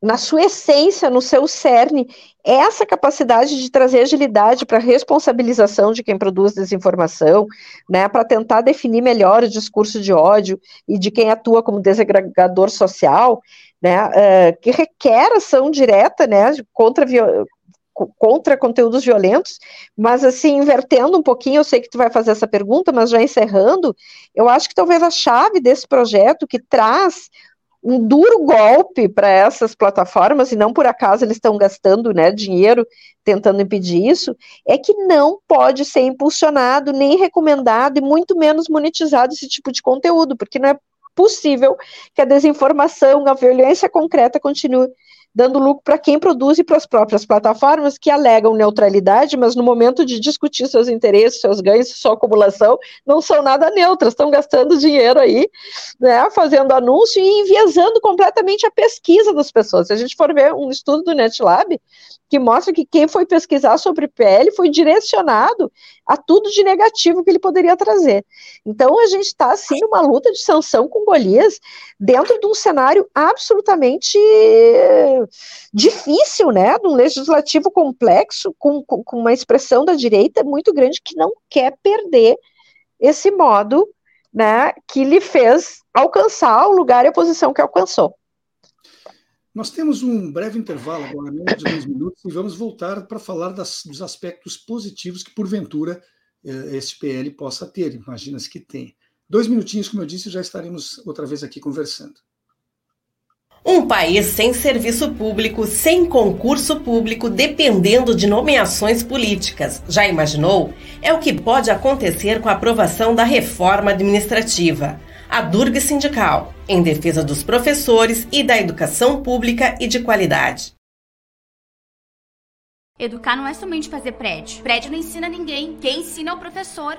na sua essência, no seu cerne, essa capacidade de trazer agilidade para a responsabilização de quem produz desinformação, né, para tentar definir melhor o discurso de ódio e de quem atua como desagregador social, né, uh, que requer ação direta, né, contra contra conteúdos violentos, mas assim, invertendo um pouquinho, eu sei que tu vai fazer essa pergunta, mas já encerrando, eu acho que talvez a chave desse projeto que traz um duro golpe para essas plataformas, e não por acaso eles estão gastando né, dinheiro tentando impedir isso, é que não pode ser impulsionado, nem recomendado, e muito menos monetizado esse tipo de conteúdo, porque não é possível que a desinformação, a violência concreta continue dando lucro para quem produz e para as próprias plataformas que alegam neutralidade, mas no momento de discutir seus interesses, seus ganhos, sua acumulação, não são nada neutras, estão gastando dinheiro aí, né, fazendo anúncio e enviesando completamente a pesquisa das pessoas. Se a gente for ver um estudo do NetLab, que mostra que quem foi pesquisar sobre PL foi direcionado a tudo de negativo que ele poderia trazer. Então, a gente está, assim, numa luta de sanção com Golias, dentro de um cenário absolutamente difícil, né, de um legislativo complexo, com, com, com uma expressão da direita muito grande, que não quer perder esse modo, né, que lhe fez alcançar o lugar e a posição que alcançou. Nós temos um breve intervalo agora, menos de dois minutos, e vamos voltar para falar das, dos aspectos positivos que, porventura, eh, PL possa ter. Imagina-se que tem. Dois minutinhos, como eu disse, já estaremos outra vez aqui conversando. Um país sem serviço público, sem concurso público, dependendo de nomeações políticas. Já imaginou? É o que pode acontecer com a aprovação da reforma administrativa a Durga Sindical, em defesa dos professores e da educação pública e de qualidade. Educar não é somente fazer prédio. Prédio não ensina ninguém. Quem ensina é o professor.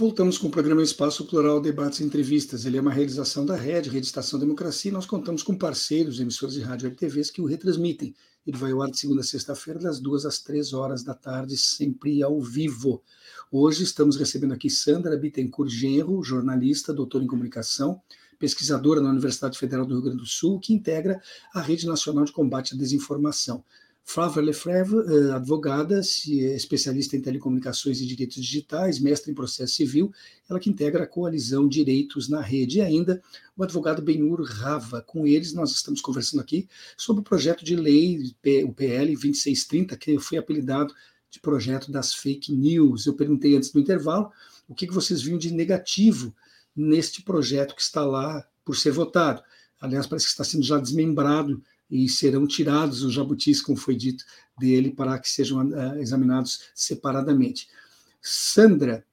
Voltamos com o programa Espaço Plural Debates e Entrevistas. Ele é uma realização da Rede, Rede Estação Democracia, e nós contamos com parceiros, emissoras de rádio e TVs que o retransmitem. Ele vai ao ar de segunda a sexta-feira, das duas às três horas da tarde, sempre ao vivo. Hoje estamos recebendo aqui Sandra Bittencourt Genro, jornalista, doutora em comunicação, pesquisadora na Universidade Federal do Rio Grande do Sul, que integra a Rede Nacional de Combate à Desinformação. Flávia Lefreve, eh, advogada, especialista em telecomunicações e direitos digitais, mestre em processo civil, ela que integra a coalizão Direitos na Rede. E ainda o advogado Benur Rava. Com eles, nós estamos conversando aqui sobre o projeto de lei, o PL 2630, que foi apelidado de projeto das fake news. Eu perguntei antes do intervalo o que vocês viram de negativo neste projeto que está lá por ser votado. Aliás, parece que está sendo já desmembrado e serão tirados os jabutis, como foi dito dele, para que sejam uh, examinados separadamente. Sandra,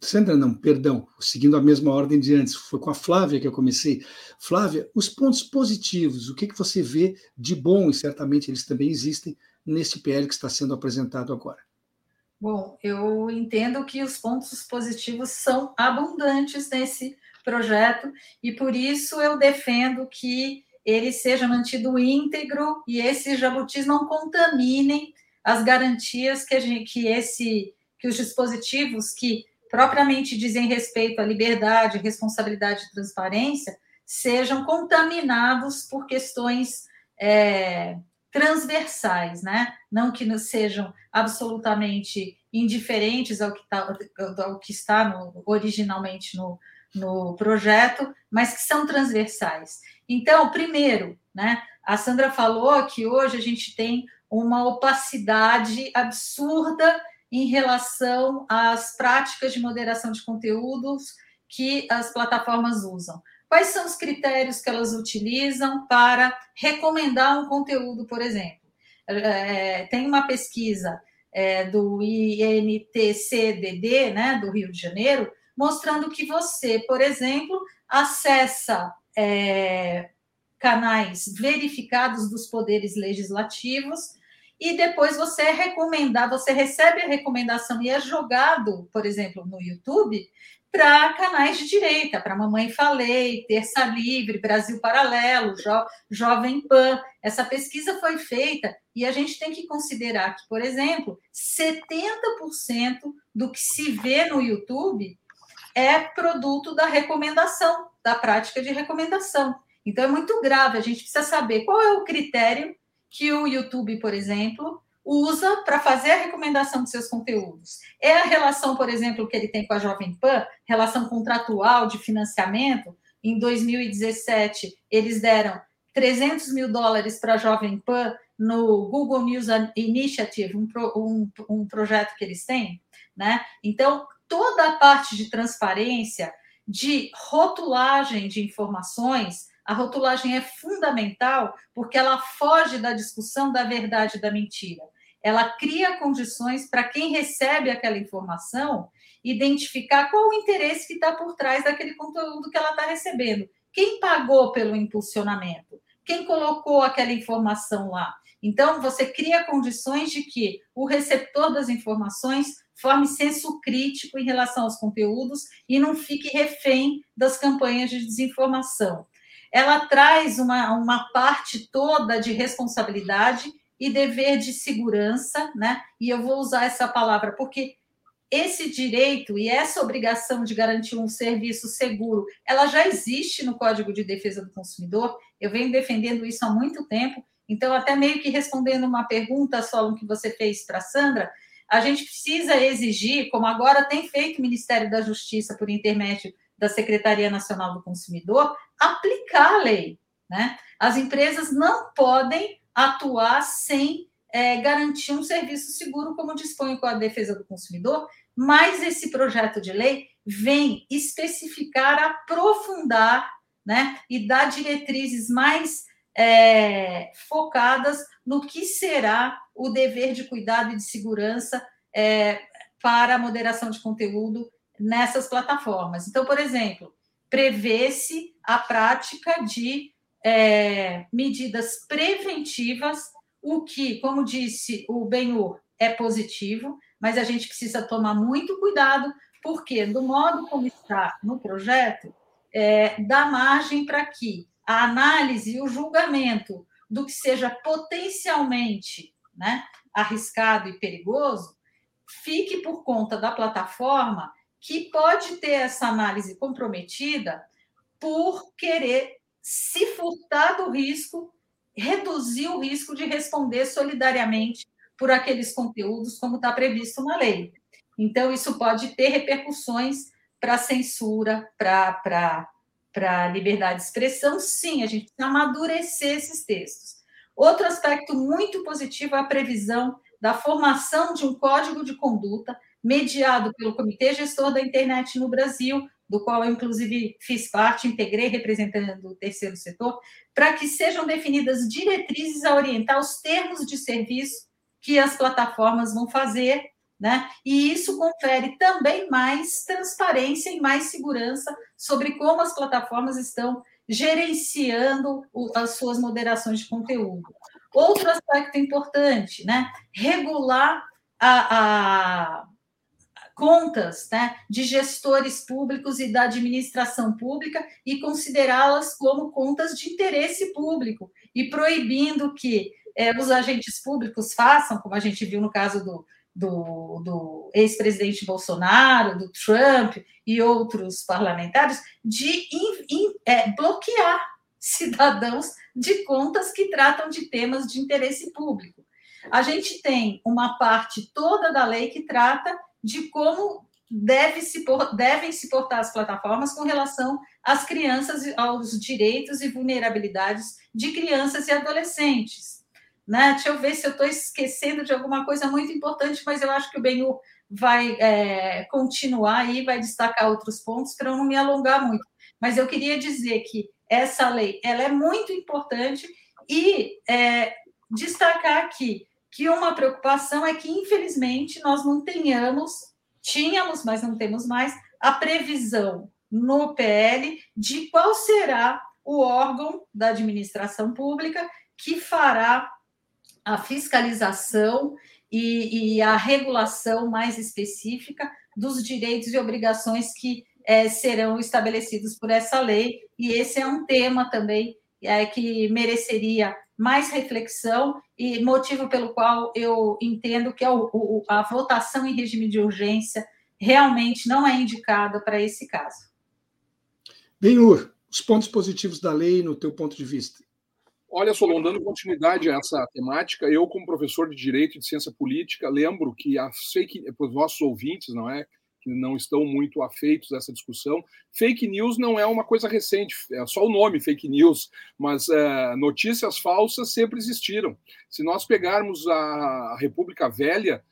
Sandra não, perdão, seguindo a mesma ordem de antes, foi com a Flávia que eu comecei. Flávia, os pontos positivos, o que, que você vê de bom, e certamente eles também existem, neste PL que está sendo apresentado agora? Bom, eu entendo que os pontos positivos são abundantes nesse projeto e por isso eu defendo que ele seja mantido íntegro e esses jabutis não contaminem as garantias que, gente, que, esse, que os dispositivos que propriamente dizem respeito à liberdade, responsabilidade e transparência sejam contaminados por questões é, transversais, né? Não que não sejam absolutamente indiferentes ao que, tá, ao que está no, originalmente no, no projeto, mas que são transversais. Então, primeiro, né? A Sandra falou que hoje a gente tem uma opacidade absurda em relação às práticas de moderação de conteúdos que as plataformas usam. Quais são os critérios que elas utilizam para recomendar um conteúdo, por exemplo? É, tem uma pesquisa é, do INTCDD, né, do Rio de Janeiro, mostrando que você, por exemplo, acessa é, canais verificados dos poderes legislativos e depois você é recomendado, você recebe a recomendação e é jogado, por exemplo, no YouTube, para canais de direita, para Mamãe Falei, Terça Livre, Brasil Paralelo, jo, Jovem Pan. Essa pesquisa foi feita e a gente tem que considerar que, por exemplo, 70% do que se vê no YouTube é produto da recomendação, da prática de recomendação. Então é muito grave, a gente precisa saber qual é o critério que o YouTube, por exemplo, usa para fazer a recomendação de seus conteúdos. É a relação, por exemplo, que ele tem com a Jovem Pan, relação contratual de financiamento. Em 2017, eles deram 300 mil dólares para a Jovem Pan no Google News Initiative, um, um, um projeto que eles têm. Né? Então, toda a parte de transparência, de rotulagem de informações, a rotulagem é fundamental porque ela foge da discussão da verdade e da mentira ela cria condições para quem recebe aquela informação identificar qual o interesse que está por trás daquele conteúdo que ela está recebendo. Quem pagou pelo impulsionamento? Quem colocou aquela informação lá? Então, você cria condições de que o receptor das informações forme senso crítico em relação aos conteúdos e não fique refém das campanhas de desinformação. Ela traz uma, uma parte toda de responsabilidade e dever de segurança, né? E eu vou usar essa palavra porque esse direito e essa obrigação de garantir um serviço seguro, ela já existe no Código de Defesa do Consumidor. Eu venho defendendo isso há muito tempo. Então, até meio que respondendo uma pergunta, Solon, que você fez para Sandra, a gente precisa exigir, como agora tem feito o Ministério da Justiça por intermédio da Secretaria Nacional do Consumidor, aplicar a lei. Né? As empresas não podem atuar sem é, garantir um serviço seguro, como dispõe com a defesa do consumidor, mas esse projeto de lei vem especificar, aprofundar né, e dar diretrizes mais é, focadas no que será o dever de cuidado e de segurança é, para a moderação de conteúdo nessas plataformas. Então, por exemplo, prevê-se a prática de é, medidas preventivas, o que, como disse o Benhur, é positivo, mas a gente precisa tomar muito cuidado, porque, do modo como está no projeto, é, dá margem para que a análise e o julgamento do que seja potencialmente né, arriscado e perigoso fique por conta da plataforma que pode ter essa análise comprometida por querer se furtar do risco, reduzir o risco de responder solidariamente por aqueles conteúdos, como está previsto na lei. Então, isso pode ter repercussões para censura, para a liberdade de expressão. Sim, a gente precisa amadurecer esses textos. Outro aspecto muito positivo é a previsão da formação de um código de conduta mediado pelo Comitê Gestor da Internet no Brasil, do qual eu, inclusive, fiz parte, integrei representando o terceiro setor, para que sejam definidas diretrizes a orientar os termos de serviço que as plataformas vão fazer, né? E isso confere também mais transparência e mais segurança sobre como as plataformas estão gerenciando as suas moderações de conteúdo. Outro aspecto importante, né? Regular a, a contas né, de gestores públicos e da administração pública e considerá-las como contas de interesse público e proibindo que é, os agentes públicos façam, como a gente viu no caso do, do, do ex-presidente Bolsonaro, do Trump e outros parlamentares, de in, in, é, bloquear cidadãos de contas que tratam de temas de interesse público. A gente tem uma parte toda da lei que trata de como deve se, devem se portar as plataformas com relação às crianças, aos direitos e vulnerabilidades de crianças e adolescentes. Né? Deixa eu ver se eu estou esquecendo de alguma coisa muito importante, mas eu acho que o Benhu vai é, continuar aí, vai destacar outros pontos para eu não me alongar muito. Mas eu queria dizer que essa lei ela é muito importante e é, destacar aqui que uma preocupação é que, infelizmente, nós não tenhamos, tínhamos, mas não temos mais, a previsão no PL de qual será o órgão da administração pública que fará a fiscalização e, e a regulação mais específica dos direitos e obrigações que é, serão estabelecidos por essa lei. E esse é um tema também é, que mereceria mais reflexão e motivo pelo qual eu entendo que a, a votação em regime de urgência realmente não é indicada para esse caso. Benhur, os pontos positivos da lei no teu ponto de vista. Olha, Solon, dando continuidade a essa temática, eu, como professor de Direito e de Ciência Política, lembro que a fake, para os nossos ouvintes, não é? que não estão muito afeitos a essa discussão. Fake news não é uma coisa recente, é só o nome fake news, mas é, notícias falsas sempre existiram. Se nós pegarmos a República Velha,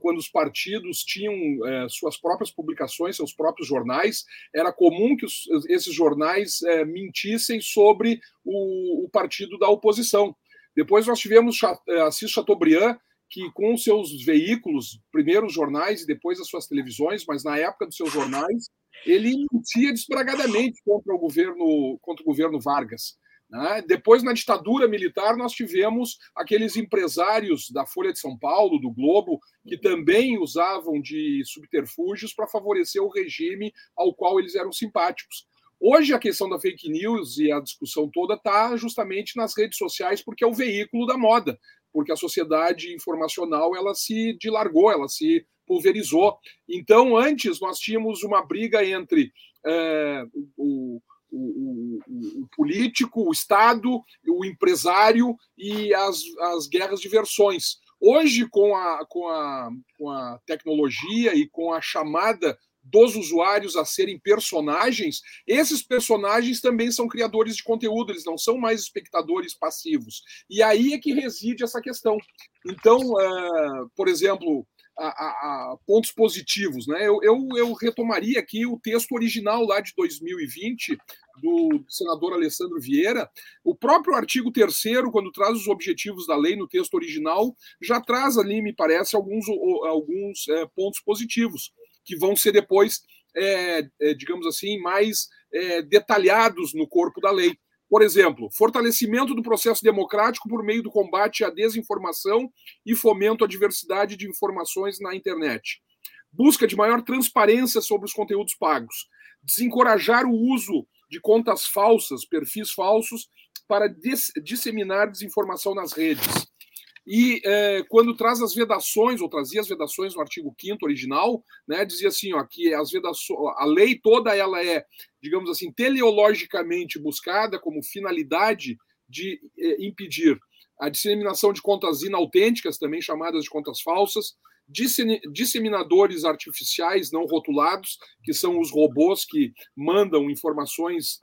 quando os partidos tinham é, suas próprias publicações, seus próprios jornais, era comum que os, esses jornais é, mentissem sobre o, o, partido da oposição. Depois nós tivemos é, Assis Chateaubriand, que com seus veículos, primeiro os jornais e depois as suas televisões, mas na época dos seus jornais, ele mentia desbragadamente contra o governo, contra o governo Vargas. Né? Depois, na ditadura militar, nós tivemos aqueles empresários da Folha de São Paulo, do Globo, que também usavam de subterfúgios para favorecer o regime ao qual eles eram simpáticos. Hoje a questão da fake news e a discussão toda está justamente nas redes sociais, porque é o veículo da moda porque a sociedade informacional ela se dilargou, ela se pulverizou. Então, antes nós tínhamos uma briga entre é, o, o, o, político, o Estado, o empresário e as, as guerras de versões. Hoje, com a, com, a, com a tecnologia e com a chamada dos usuários a serem personagens, esses personagens também são criadores de conteúdo, eles não são mais espectadores passivos. E aí é que reside essa questão. Então, uh, por exemplo, a, a, pontos positivos, né? Eu, eu, eu, retomaria aqui o texto original lá de 2020 do senador Alessandro Vieira. O próprio artigo 3 quando traz os objetivos da lei no texto original, já traz ali, me parece, alguns, alguns é, pontos positivos que vão ser depois, é, é, digamos assim, mais é, detalhados no corpo da lei. Por exemplo, fortalecimento do processo democrático por meio do combate à desinformação e fomento à diversidade de informações na internet. Busca de maior transparência sobre os conteúdos pagos. Desencorajar o uso de contas falsas, perfis falsos, para disseminar desinformação nas redes e é, quando traz as vedações, ou trazia as vedações no artigo 5 original, né, dizia assim, ó, que as vedações, a lei toda ela é, digamos assim, teleologicamente buscada como finalidade de é, impedir a disseminação de contas inautênticas, também chamadas de contas falsas, disseminadores artificiais não rotulados, que são os robôs que mandam informações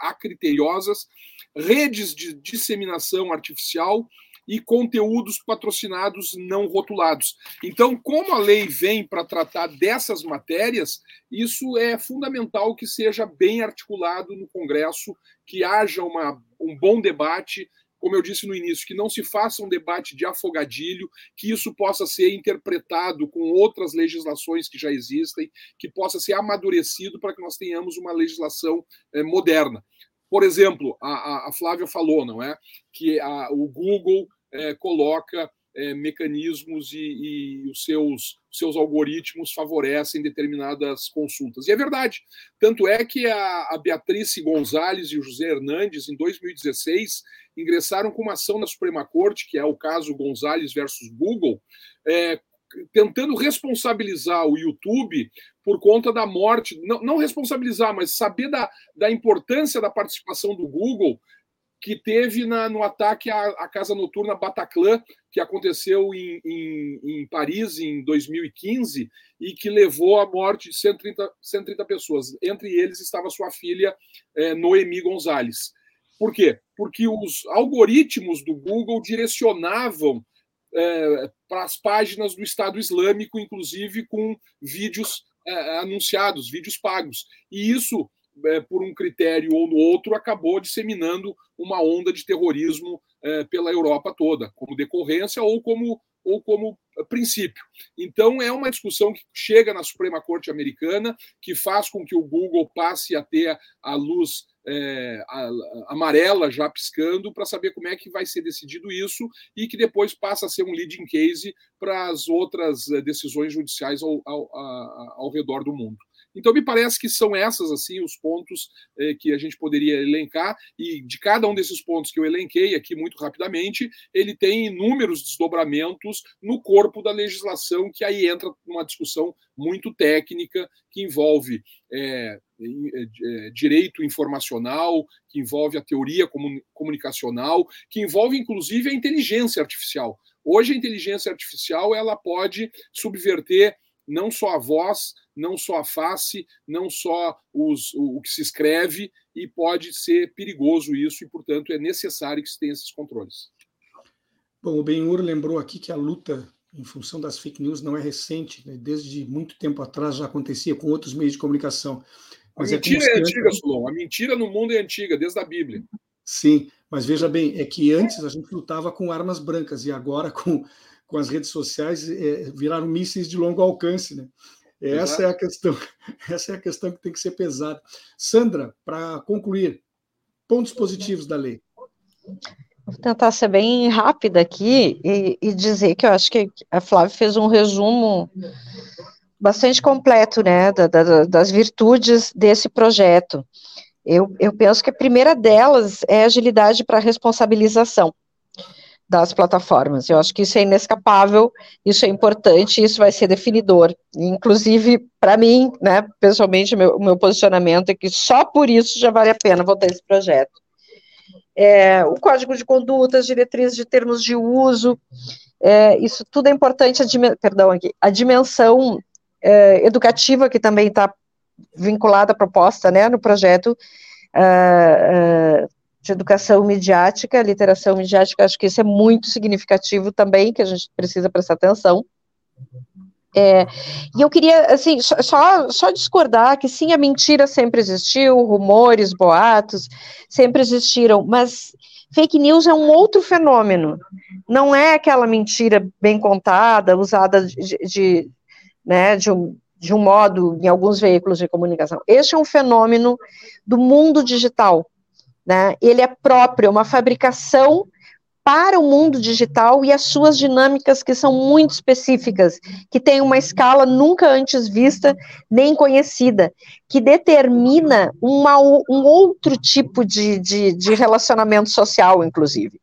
acriteriosas, redes de disseminação artificial e conteúdos patrocinados não rotulados. Então, como a lei vem para tratar dessas matérias, isso é fundamental que seja bem articulado no Congresso, que haja uma, um bom debate como eu disse no início, que não se faça um debate de afogadilho, que isso possa ser interpretado com outras legislações que já existem, que possa ser amadurecido para que nós tenhamos uma legislação é, moderna. Por exemplo, a, a, Flávia falou, não é, que a, o Google é, coloca é, mecanismos e, e, os seus, seus algoritmos favorecem determinadas consultas. E é verdade. Tanto é que a, a Beatriz Gonzalez e o José Hernandes, em 2016, ingressaram com uma ação na Suprema Corte, que é o caso Gonzalez versus Google, é, tentando responsabilizar o YouTube por conta da morte, não, não responsabilizar, mas saber da, da importância da participação do Google que teve na, no ataque à, à, casa noturna Bataclan, que aconteceu em, em, em, Paris em 2015 e que levou à morte de 130, 130 pessoas. Entre eles estava sua filha é, Noemi Gonzalez. Por quê? Porque os algoritmos do Google direcionavam é, para as páginas do Estado Islâmico, inclusive com vídeos é, anunciados, vídeos pagos. E isso é, por um critério ou no outro, acabou disseminando uma onda de terrorismo é, pela Europa toda, como decorrência ou como, ou como princípio. Então, é uma discussão que chega na Suprema Corte Americana, que faz com que o Google passe a ter a luz é, a, a, amarela já piscando para saber como é que vai ser decidido isso e que depois passa a ser um leading case para as outras é, decisões judiciais ao, ao, ao redor do mundo. Então, me parece que são essas assim os pontos eh, que a gente poderia elencar, e de cada um desses pontos que eu elenquei aqui muito rapidamente, ele tem inúmeros desdobramentos no corpo da legislação, que aí entra numa discussão muito técnica, que envolve é, é, direito informacional, que envolve a teoria comunicacional, que envolve inclusive a inteligência artificial. Hoje a inteligência artificial ela pode subverter não só a voz, não só a face, não só os, o, o, que se escreve, e pode ser perigoso isso, e, portanto, é necessário que se tenha esses controles. Bom, o Benhur lembrou aqui que a luta em função das fake news não é recente, né? desde muito tempo atrás já acontecia com outros meios de comunicação. Mas a é mentira é, é antiga, Solon. A mentira no mundo é antiga, desde a Bíblia. Sim, mas veja bem, é que antes a gente lutava com armas brancas e agora com com as redes sociais é, viraram mísseis de longo alcance, né? Essa é a questão, essa é a questão que tem que ser pesada. Sandra, para concluir, pontos positivos da lei. Vou tentar ser bem rápida aqui e, e, dizer que eu acho que a Flávia fez um resumo bastante completo, né, da, da, das virtudes desse projeto. Eu, eu penso que a primeira delas é agilidade para responsabilização das plataformas. Eu acho que isso é inescapável, isso é importante, isso vai ser definidor. Inclusive, para mim, né, pessoalmente, meu, o meu posicionamento é que só por isso já vale a pena votar esse projeto. É, o código de conduta, as diretrizes de termos de uso, é, isso tudo é importante, a, perdão, aqui, a dimensão é, educativa que também está vinculada à proposta, né, no projeto, uh, uh, de educação midiática, literação midiática, acho que isso é muito significativo também, que a gente precisa prestar atenção. É, e eu queria, assim, só, só discordar que sim, a mentira sempre existiu, rumores, boatos, sempre existiram, mas fake news é um outro fenômeno. Não é aquela mentira bem contada, usada de, de, né, de, um, de um modo em alguns veículos de comunicação. Este é um fenômeno do mundo digital, né? Ele é próprio, é uma fabricação para o mundo digital e as suas dinâmicas que são muito específicas, que tem uma escala nunca antes vista nem conhecida, que determina uma, um outro tipo de, de, de relacionamento social, inclusive.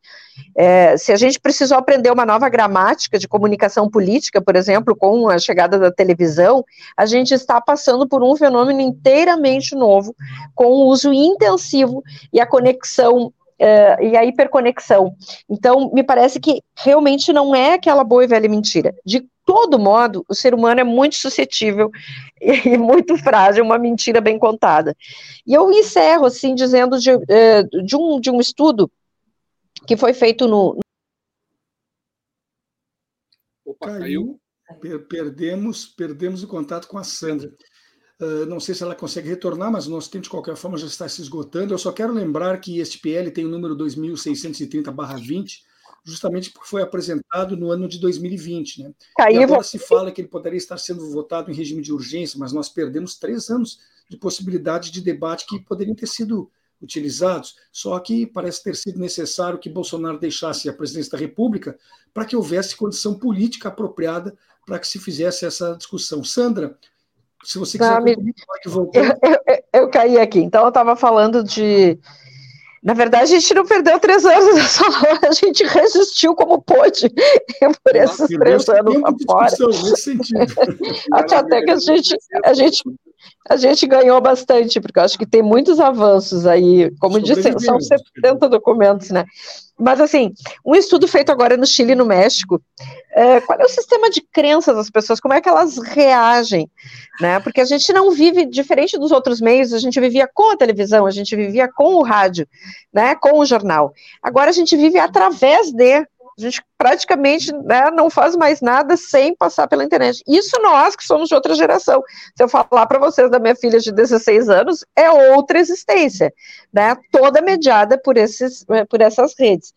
É, se a gente precisou aprender uma nova gramática de comunicação política, por exemplo, com a chegada da televisão, a gente está passando por um fenômeno inteiramente novo, com o uso intensivo e a conexão Uh, e a hiperconexão. Então, me parece que realmente não é aquela boa e velha mentira. De todo modo, o ser humano é muito suscetível e muito frágil, uma mentira bem contada. E eu encerro, assim, dizendo de, uh, de, um, de um estudo que foi feito no. Opa, caiu. Perdemos, perdemos o contato com a Sandra. Uh, não sei se ela consegue retornar, mas o nosso tempo, de qualquer forma, já está se esgotando. Eu só quero lembrar que este PL tem o número 2630-20, justamente porque foi apresentado no ano de 2020. Né? Caiu, e agora se fala que ele poderia estar sendo votado em regime de urgência, mas nós perdemos três anos de possibilidade de debate que poderiam ter sido utilizados, só que parece ter sido necessário que Bolsonaro deixasse a presidência da República para que houvesse condição política apropriada para que se fizesse essa discussão. Sandra, se você quiser, Não, me... pode voltar. Eu, eu, eu, caí aqui. Então, eu estava falando de. Na verdade, a gente não perdeu três anos nessa hora, a gente resistiu como pôde por esses três anos fora. Até, até que a gente, a gente a gente ganhou bastante, porque eu acho que tem muitos avanços aí, como disse, são 70 documentos, né? Mas, assim, um estudo feito agora no Chile e no México, é, qual é o sistema de crenças das pessoas, como é que elas reagem, né? Porque a gente não vive, diferente dos outros meios, a gente vivia com a televisão, a gente vivia com o rádio, né, com o jornal. Agora a gente vive através de, a gente praticamente né, não faz mais nada sem passar pela internet. Isso nós que somos de outra geração. Se eu falar para vocês da minha filha de 16 anos, é outra existência, né? Toda mediada por, esses, eh, por essas redes.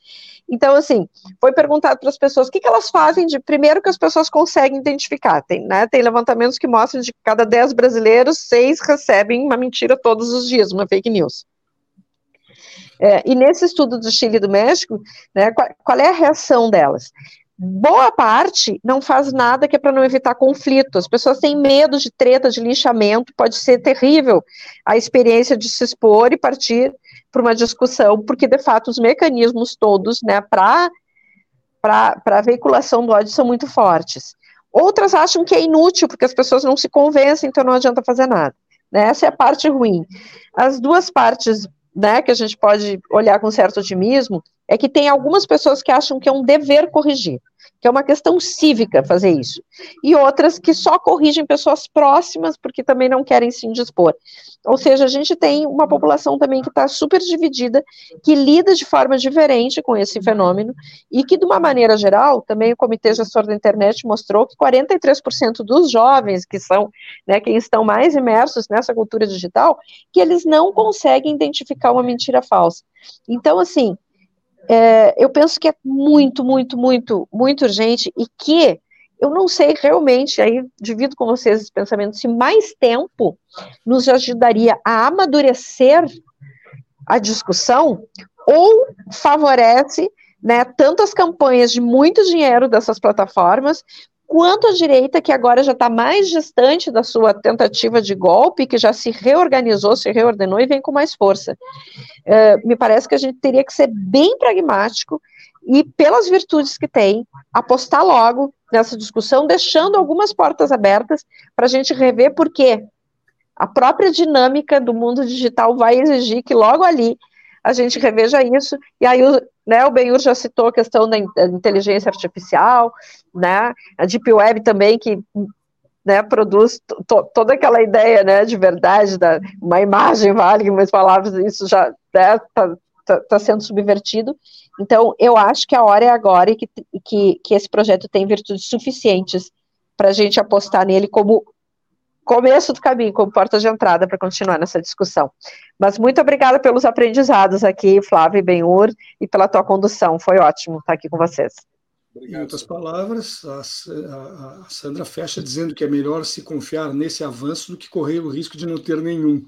Então, assim, foi perguntado para as pessoas o que, que, elas fazem de primeiro que as pessoas conseguem identificar. Tem, né, tem levantamentos que mostram de cada 10 brasileiros, seis recebem uma mentira todos os dias, uma fake news. É, e nesse estudo do Chile e do México, né, qual, qual é a reação delas? boa parte não faz nada que é para não evitar conflito. As pessoas têm medo de treta, de linchamento, pode ser terrível a experiência de se expor e partir para uma discussão, porque de fato os mecanismos todos, né, para para a veiculação do ódio são muito fortes. Outras acham que é inútil, porque as pessoas não se convencem, então não adianta fazer nada. Né? Essa é a parte ruim. As duas partes né, que a gente pode olhar com certo otimismo, é que tem algumas pessoas que acham que é um dever corrigir que é uma questão cívica fazer isso, e outras que só corrigem pessoas próximas porque também não querem se indispor. Ou seja, a gente tem uma população também que está super dividida, que lida de forma diferente com esse fenômeno, e que, de uma maneira geral, também o Comitê Gestor da Internet mostrou que 43% dos jovens, que são né, quem estão mais imersos nessa cultura digital, que eles não conseguem identificar uma mentira falsa. Então, assim, é, eu penso que é muito, muito, muito, muito urgente e que eu não sei realmente, aí divido com vocês esse pensamento, se mais tempo nos ajudaria a amadurecer a discussão ou favorece né, tanto as campanhas de muito dinheiro dessas plataformas, quanto a direita, que agora já está mais distante da sua tentativa de golpe, que já se reorganizou, se reordenou e vem com mais força. Uh, me parece que a gente teria que ser bem pragmático e, pelas virtudes que tem, apostar logo nessa discussão, deixando algumas portas abertas para a gente rever, porque a própria dinâmica do mundo digital vai exigir que logo ali a gente reveja isso, e aí né, o Benhur já citou a questão da inteligência artificial, né, a Deep Web também, que né, produz toda aquela ideia né, de verdade, da, uma imagem vale mais palavras, isso já está né, tá, tá, tá sendo subvertido. Então, eu acho que a hora é agora e que, que, que esse projeto tem virtudes suficientes para a gente apostar nele como começo do caminho, como porta de entrada para continuar nessa discussão. Mas muito obrigada pelos aprendizados aqui, Flávio e Benhur, e pela tua condução. Foi ótimo estar aqui com vocês. Obrigado. Em outras palavras, a, a, a, Sandra fecha dizendo que é melhor se confiar nesse avanço do que correr o risco de não ter nenhum.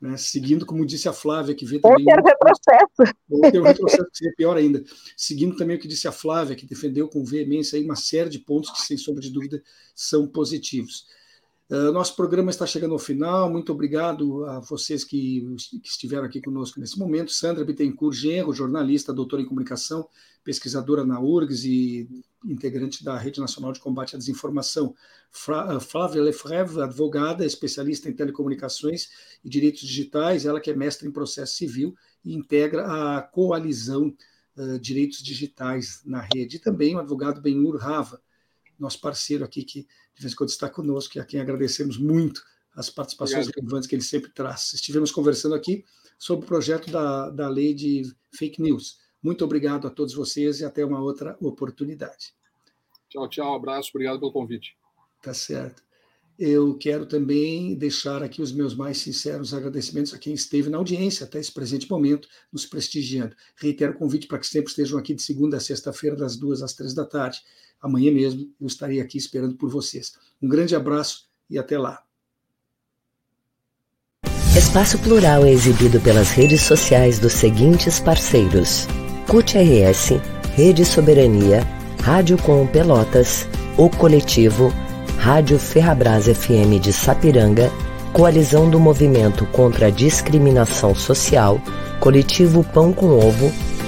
Né? Seguindo, como disse a Flávia, que vê também. Ou ter retrocesso. Ou ter um retrocesso, que seria pior ainda. Seguindo também o que disse a Flávia, que defendeu com veemência aí uma série de pontos que, sem sombra de dúvida, são positivos. Uh, nosso programa está chegando ao final. Muito obrigado a vocês que, que estiveram aqui conosco nesse momento. Sandra Bittencourt Genro, jornalista, doutora em comunicação, pesquisadora na URGS e integrante da Rede Nacional de Combate à Desinformação. Ah, Flávia Lefreve, advogada, especialista em telecomunicações e direitos digitais, ela que é mestre em processo civil e integra a coalizão uh, Direitos Digitais na rede. E também o advogado Benhur Rava, nosso parceiro aqui, que de vez em quando está conosco, e a quem agradecemos muito as participações Obrigado. relevantes que ele sempre traz. Estivemos conversando aqui sobre o projeto da, da lei de fake news. Muito obrigado a todos vocês e até uma outra oportunidade. Tchau, tchau, abraço, obrigado pelo convite. Tá certo. Eu quero também deixar aqui os meus mais sinceros agradecimentos a quem esteve na audiência até esse presente momento, nos prestigiando. Reitero o convite para que sempre estejam aqui de segunda a sexta-feira, das duas às três da tarde. Amanhã mesmo eu estarei aqui esperando por vocês. Um grande abraço e até lá. Espaço Plural é exibido pelas redes sociais dos seguintes parceiros: CUT RS, Rede Soberania, Rádio Com Pelotas, O Coletivo, Rádio Ferrabras FM de Sapiranga, Coalizão do Movimento contra a Discriminação Social, Coletivo Pão com Ovo,